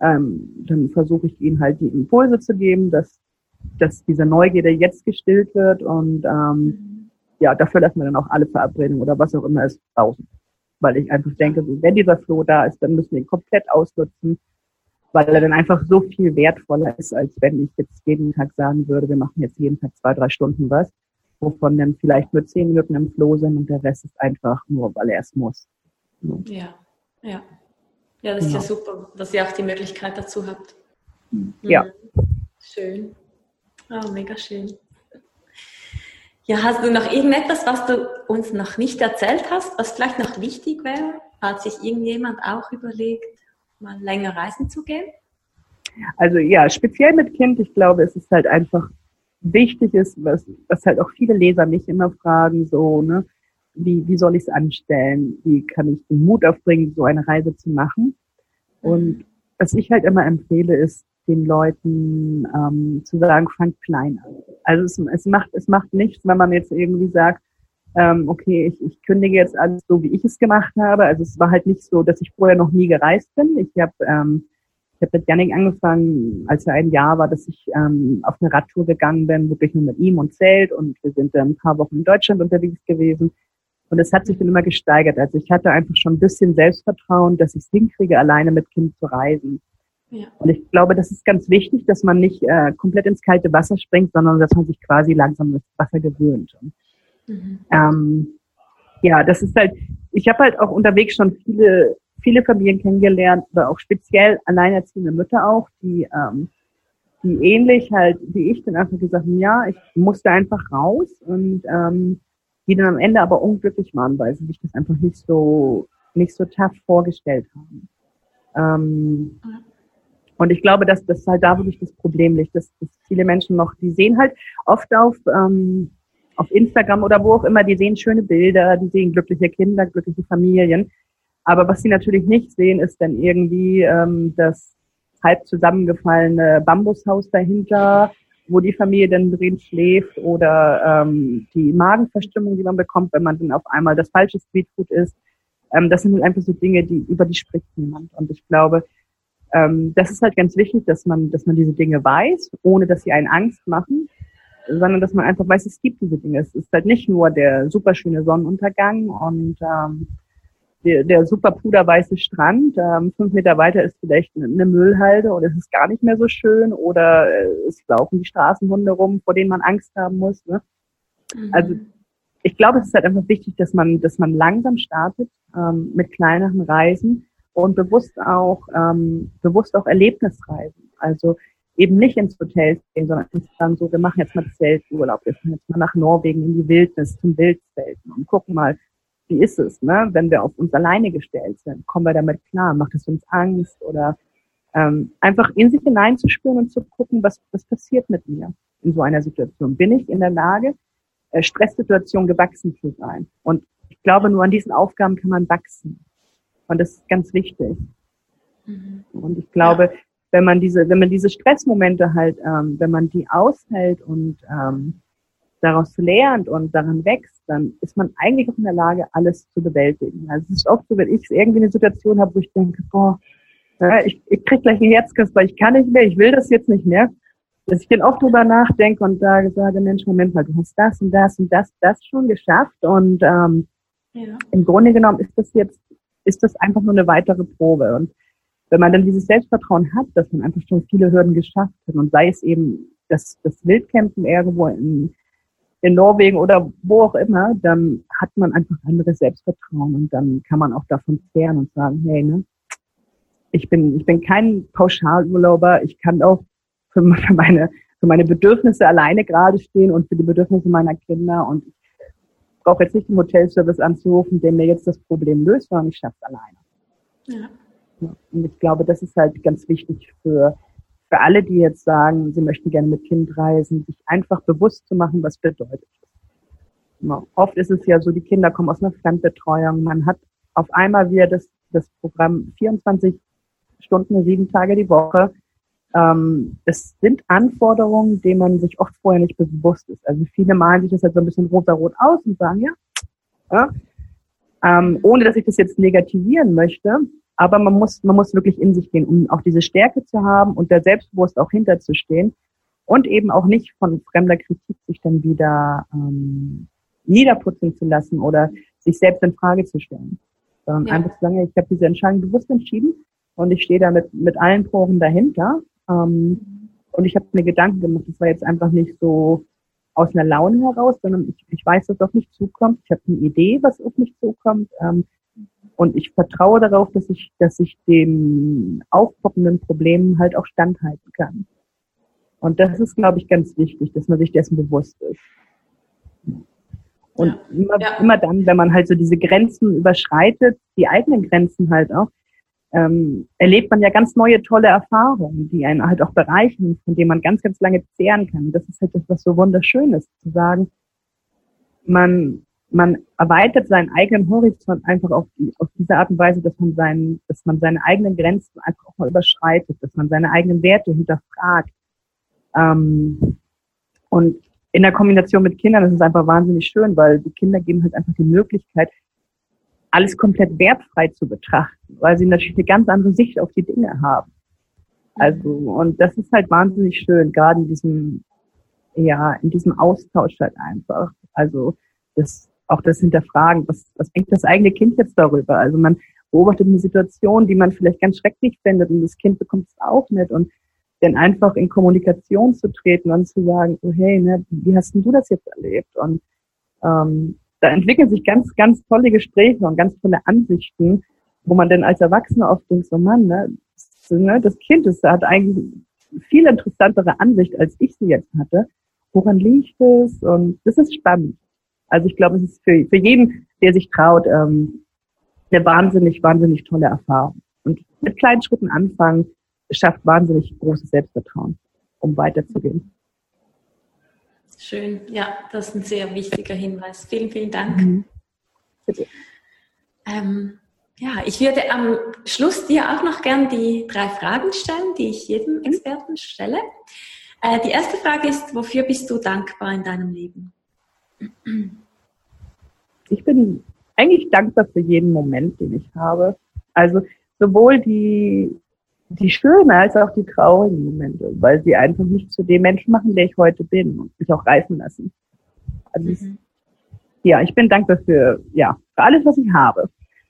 Ähm, dann versuche ich ihnen halt die Impulse zu geben, dass, dass diese Neugierde jetzt gestillt wird und ähm, ja, dafür lassen wir dann auch alle Verabredungen oder was auch immer ist draußen. Weil ich einfach denke, so, wenn dieser Flow da ist, dann müssen wir ihn komplett ausnutzen, weil er dann einfach so viel wertvoller ist, als wenn ich jetzt jeden Tag sagen würde, wir machen jetzt jeden Tag zwei, drei Stunden was wovon dann vielleicht nur zehn Minuten im Flow sind und der Rest ist einfach nur, weil er es muss. Ja, ja. Ja, das ist ja genau. super, dass ihr auch die Möglichkeit dazu habt. Ja. Mhm. Schön. Oh, mega schön. Ja, hast du noch irgendetwas, was du uns noch nicht erzählt hast, was vielleicht noch wichtig wäre, falls sich irgendjemand auch überlegt, mal länger reisen zu gehen? Also ja, speziell mit Kind, ich glaube, es ist halt einfach wichtig ist, was, was halt auch viele Leser mich immer fragen, so, ne, wie, wie soll ich es anstellen? Wie kann ich den Mut aufbringen, so eine Reise zu machen? Und was ich halt immer empfehle, ist, den Leuten ähm, zu sagen, fangt klein an. Also es, es macht es macht nichts, wenn man jetzt irgendwie sagt, ähm, okay, ich, ich kündige jetzt alles so, wie ich es gemacht habe. Also es war halt nicht so, dass ich vorher noch nie gereist bin. Ich habe ähm, ich habe mit Janik angefangen, als er ein Jahr war, dass ich ähm, auf eine Radtour gegangen bin, wirklich nur mit ihm und Zelt und wir sind dann ein paar Wochen in Deutschland unterwegs gewesen. Und es hat sich dann immer gesteigert. Also ich hatte einfach schon ein bisschen Selbstvertrauen, dass ich es hinkriege, alleine mit Kind zu reisen. Ja. Und ich glaube, das ist ganz wichtig, dass man nicht äh, komplett ins kalte Wasser springt, sondern dass man sich quasi langsam das Wasser gewöhnt. Mhm. Ähm, ja, das ist halt, ich habe halt auch unterwegs schon viele viele Familien kennengelernt, aber auch speziell alleinerziehende Mütter auch, die, ähm, die ähnlich halt wie ich dann einfach gesagt haben, ja, ich musste einfach raus und ähm, die dann am Ende aber unglücklich waren, weil sie sich das einfach nicht so nicht so tough vorgestellt haben. Ähm, und ich glaube, dass das halt da wirklich das Problem liegt, dass, dass viele Menschen noch, die sehen halt oft auf ähm, auf Instagram oder wo auch immer, die sehen schöne Bilder, die sehen glückliche Kinder, glückliche Familien. Aber was sie natürlich nicht sehen, ist dann irgendwie ähm, das halb zusammengefallene Bambushaus dahinter, wo die Familie dann drin schläft oder ähm, die Magenverstimmung, die man bekommt, wenn man dann auf einmal das falsche Streetfood isst. Ähm, das sind halt einfach so Dinge, die über die spricht niemand. Und ich glaube, ähm, das ist halt ganz wichtig, dass man, dass man diese Dinge weiß, ohne dass sie einen Angst machen, sondern dass man einfach weiß, es gibt diese Dinge. Es ist halt nicht nur der superschöne Sonnenuntergang und ähm, der, der super puderweiße Strand. Ähm, fünf Meter weiter ist vielleicht eine Müllhalde und es ist gar nicht mehr so schön oder äh, es laufen die Straßenhunde rum, vor denen man Angst haben muss. Ne? Mhm. Also ich glaube, es ist halt einfach wichtig, dass man, dass man langsam startet ähm, mit kleineren Reisen und bewusst auch ähm, bewusst auch Erlebnisreisen. Also eben nicht ins Hotel gehen, sondern dann so, wir machen jetzt mal Zelturlaub, wir fahren jetzt mal nach Norwegen in die Wildnis zum Wildzelten und gucken mal, wie ist es, ne? wenn wir auf uns alleine gestellt sind? Kommen wir damit klar? Macht es uns Angst? Oder ähm, einfach in sich hineinzuspüren und zu gucken, was, was passiert mit mir in so einer Situation? Bin ich in der Lage, äh, Stresssituationen gewachsen zu sein? Und ich glaube, nur an diesen Aufgaben kann man wachsen. Und das ist ganz wichtig. Mhm. Und ich glaube, ja. wenn man diese, wenn man diese Stressmomente halt, ähm, wenn man die aushält und ähm, daraus lernt und daran wächst, dann ist man eigentlich auch in der Lage, alles zu bewältigen. Also es ist oft so, wenn ich irgendwie eine Situation habe, wo ich denke, boah, ich, ich krieg gleich einen Herzkasper, ich kann nicht mehr, ich will das jetzt nicht mehr, dass ich dann oft drüber nachdenke und sage, sage, Mensch, Moment mal, du hast das und das und das, das schon geschafft und ähm, ja. im Grunde genommen ist das jetzt, ist das einfach nur eine weitere Probe. Und wenn man dann dieses Selbstvertrauen hat, dass man einfach schon viele Hürden geschafft hat und sei es eben das, das Wildcampen irgendwo in, in Norwegen oder wo auch immer, dann hat man einfach anderes Selbstvertrauen und dann kann man auch davon zehren und sagen, hey, ne, ich bin, ich bin kein Pauschalurlauber, ich kann auch für, meine, für meine Bedürfnisse alleine gerade stehen und für die Bedürfnisse meiner Kinder und brauche jetzt nicht den Hotelservice anzurufen, der mir jetzt das Problem löst, sondern ich schaffe es alleine. Ja. Und ich glaube, das ist halt ganz wichtig für, für alle, die jetzt sagen, sie möchten gerne mit Kind reisen, sich einfach bewusst zu machen, was bedeutet. Ja. Oft ist es ja so, die Kinder kommen aus einer Fremdbetreuung. Man hat auf einmal wieder das, das Programm 24 Stunden, sieben Tage die Woche. Ähm, es sind Anforderungen, denen man sich oft vorher nicht bewusst ist. Also viele malen sich das halt so ein bisschen rosa-rot aus und sagen, ja, ja ähm, ohne dass ich das jetzt negativieren möchte. Aber man muss, man muss wirklich in sich gehen, um auch diese Stärke zu haben und da selbstbewusst auch hinterzustehen und eben auch nicht von fremder Kritik sich dann wieder ähm, niederputzen zu lassen oder sich selbst in Frage zu stellen. Sondern ja. einfach zu sagen, ich habe diese Entscheidung bewusst entschieden und ich stehe da mit, mit allen Poren dahinter. Ähm, und ich habe mir Gedanken gemacht, das war jetzt einfach nicht so aus einer Laune heraus, sondern ich, ich weiß, dass auf mich zukommt. Ich habe eine Idee, was auf mich zukommt. Ähm, und ich vertraue darauf, dass ich, dass ich den aufpoppenden Problemen halt auch standhalten kann. Und das ist, glaube ich, ganz wichtig, dass man sich dessen bewusst ist. Und ja. Immer, ja. immer dann, wenn man halt so diese Grenzen überschreitet, die eigenen Grenzen halt auch, ähm, erlebt man ja ganz neue, tolle Erfahrungen, die einen halt auch bereichern, von denen man ganz, ganz lange zehren kann. Das ist halt das, was so wunderschön ist, zu sagen, man, man erweitert seinen eigenen Horizont einfach auf, die, auf diese Art und Weise, dass man seinen, dass man seine eigenen Grenzen einfach auch mal überschreitet, dass man seine eigenen Werte hinterfragt. Ähm, und in der Kombination mit Kindern ist es einfach wahnsinnig schön, weil die Kinder geben halt einfach die Möglichkeit, alles komplett wertfrei zu betrachten, weil sie natürlich eine ganz andere Sicht auf die Dinge haben. Also, und das ist halt wahnsinnig schön, gerade in diesem, ja, in diesem Austausch halt einfach. Also, das, auch das Hinterfragen, was, was denkt das eigene Kind jetzt darüber? Also, man beobachtet eine Situation, die man vielleicht ganz schrecklich findet und das Kind bekommt es auch nicht und dann einfach in Kommunikation zu treten und zu sagen, oh hey, ne, wie hast denn du das jetzt erlebt? Und ähm, da entwickeln sich ganz, ganz tolle Gespräche und ganz tolle Ansichten, wo man dann als Erwachsener oft denkt, so Mann, ne, das, ne, Kind das hat eigentlich viel interessantere Ansicht, als ich sie jetzt hatte. Woran liegt es? Und das ist spannend. Also ich glaube, es ist für, für jeden, der sich traut, ähm, eine wahnsinnig, wahnsinnig tolle Erfahrung. Und mit kleinen Schritten anfangen, schafft wahnsinnig großes Selbstvertrauen, um weiterzugehen. Schön, ja, das ist ein sehr wichtiger Hinweis. Vielen, vielen Dank. Mhm. Ähm, ja, ich würde am Schluss dir auch noch gern die drei Fragen stellen, die ich jedem mhm. Experten stelle. Äh, die erste Frage ist, wofür bist du dankbar in deinem Leben? Ich bin eigentlich dankbar für jeden Moment, den ich habe. Also sowohl die die schönen als auch die traurigen Momente, weil sie einfach mich zu dem Menschen machen, der ich heute bin und mich auch reifen lassen. Also mhm. es, ja, ich bin dankbar für, ja, für alles, was ich habe.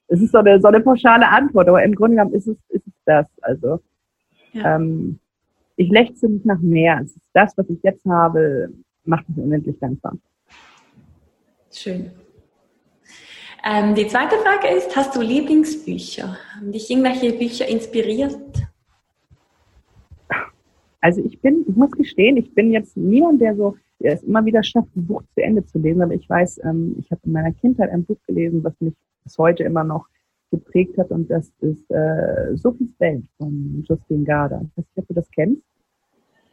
Es ist so eine, so eine pauschale Antwort, aber im Grunde genommen ist es, ist es das. Also ja. ähm, ich lechze nicht nach mehr. Es ist das, was ich jetzt habe, macht mich unendlich dankbar. Schön. Ähm, die zweite Frage ist, hast du Lieblingsbücher? Haben dich irgendwelche Bücher inspiriert? Also ich bin, ich muss gestehen, ich bin jetzt niemand, der so, der es immer wieder schafft, ein Buch zu Ende zu lesen. Aber ich weiß, ähm, ich habe in meiner Kindheit ein Buch gelesen, was mich bis heute immer noch geprägt hat. Und das ist äh, Sophies Welt von Justine Garda. Ich weiß nicht, ob du das kennst.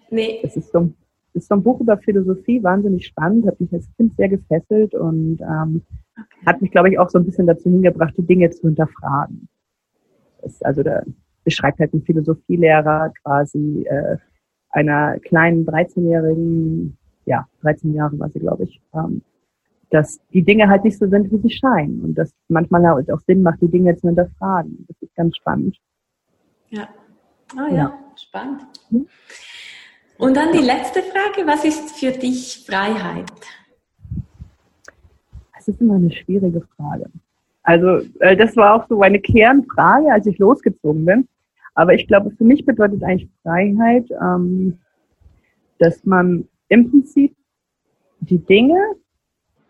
Nee. Das ist so, ist so ein Buch über Philosophie, wahnsinnig spannend, hat mich als Kind sehr gefesselt und ähm, okay. hat mich, glaube ich, auch so ein bisschen dazu hingebracht, die Dinge zu hinterfragen. Das, also da beschreibt halt ein Philosophielehrer quasi äh, einer kleinen 13-jährigen, ja, 13 Jahre war sie, glaube ich, ähm, dass die Dinge halt nicht so sind, wie sie scheinen und dass manchmal halt auch Sinn macht, die Dinge zu hinterfragen. Das ist ganz spannend. Ja. Ah ja, ja. spannend. Hm? Und dann die letzte Frage, was ist für dich Freiheit? Das ist immer eine schwierige Frage. Also äh, das war auch so meine Kernfrage, als ich losgezogen bin. Aber ich glaube, für mich bedeutet eigentlich Freiheit, ähm, dass man im Prinzip die Dinge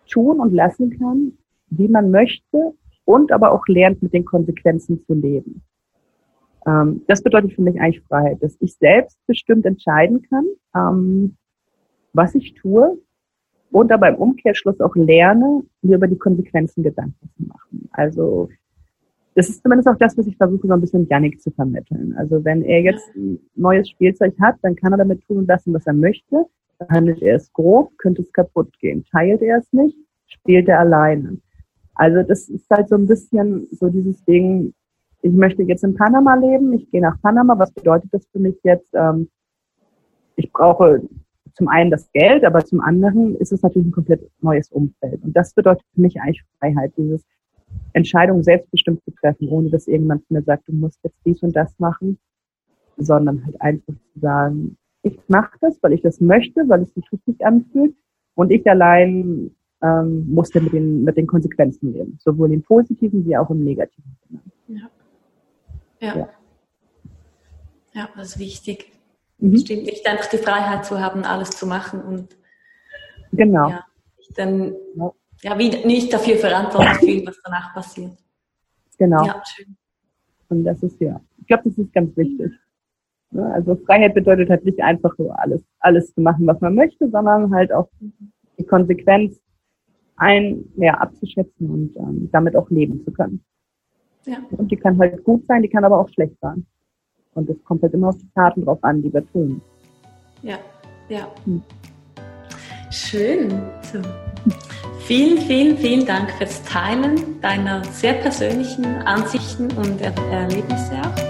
tun und lassen kann, wie man möchte und aber auch lernt, mit den Konsequenzen zu leben. Ähm, das bedeutet für mich eigentlich Freiheit, dass ich selbst bestimmt entscheiden kann, ähm, was ich tue und aber im Umkehrschluss auch lerne, mir über die Konsequenzen Gedanken zu machen. Also das ist zumindest auch das, was ich versuche, so ein bisschen Janik zu vermitteln. Also wenn er jetzt ein neues Spielzeug hat, dann kann er damit tun und lassen, was er möchte. Behandelt er es grob, könnte es kaputt gehen. Teilt er es nicht, spielt er alleine. Also das ist halt so ein bisschen so dieses Ding, ich möchte jetzt in Panama leben, ich gehe nach Panama, was bedeutet das für mich jetzt? Ähm, ich brauche zum einen das Geld, aber zum anderen ist es natürlich ein komplett neues Umfeld. Und das bedeutet für mich eigentlich Freiheit, dieses Entscheidungen selbstbestimmt zu treffen, ohne dass irgendjemand mir sagt, du musst jetzt dies und das machen, sondern halt einfach zu sagen, ich mache das, weil ich das möchte, weil es sich richtig anfühlt und ich allein ähm, muss dann mit den, mit den Konsequenzen leben, sowohl im positiven wie auch im negativen Ja. Ja. ja. ja das ist wichtig. Mhm. Stimmt nicht einfach die Freiheit zu haben, alles zu machen und genau. Ja, dann ja, wie nicht dafür verantwortlich fühlen, was danach passiert. Genau. Ja, schön. Und das ist ja, ich glaube, das ist ganz wichtig. Also Freiheit bedeutet halt nicht einfach so alles, alles zu machen, was man möchte, sondern halt auch die Konsequenz ein, ja, abzuschätzen und ähm, damit auch leben zu können. Ja. Und die kann halt gut sein, die kann aber auch schlecht sein. Und es kommt halt immer auf die Taten drauf an, die wir tun. Ja, ja. Hm. Schön. So. Vielen, vielen, vielen Dank fürs Teilen deiner sehr persönlichen Ansichten und Erlebnisse auch.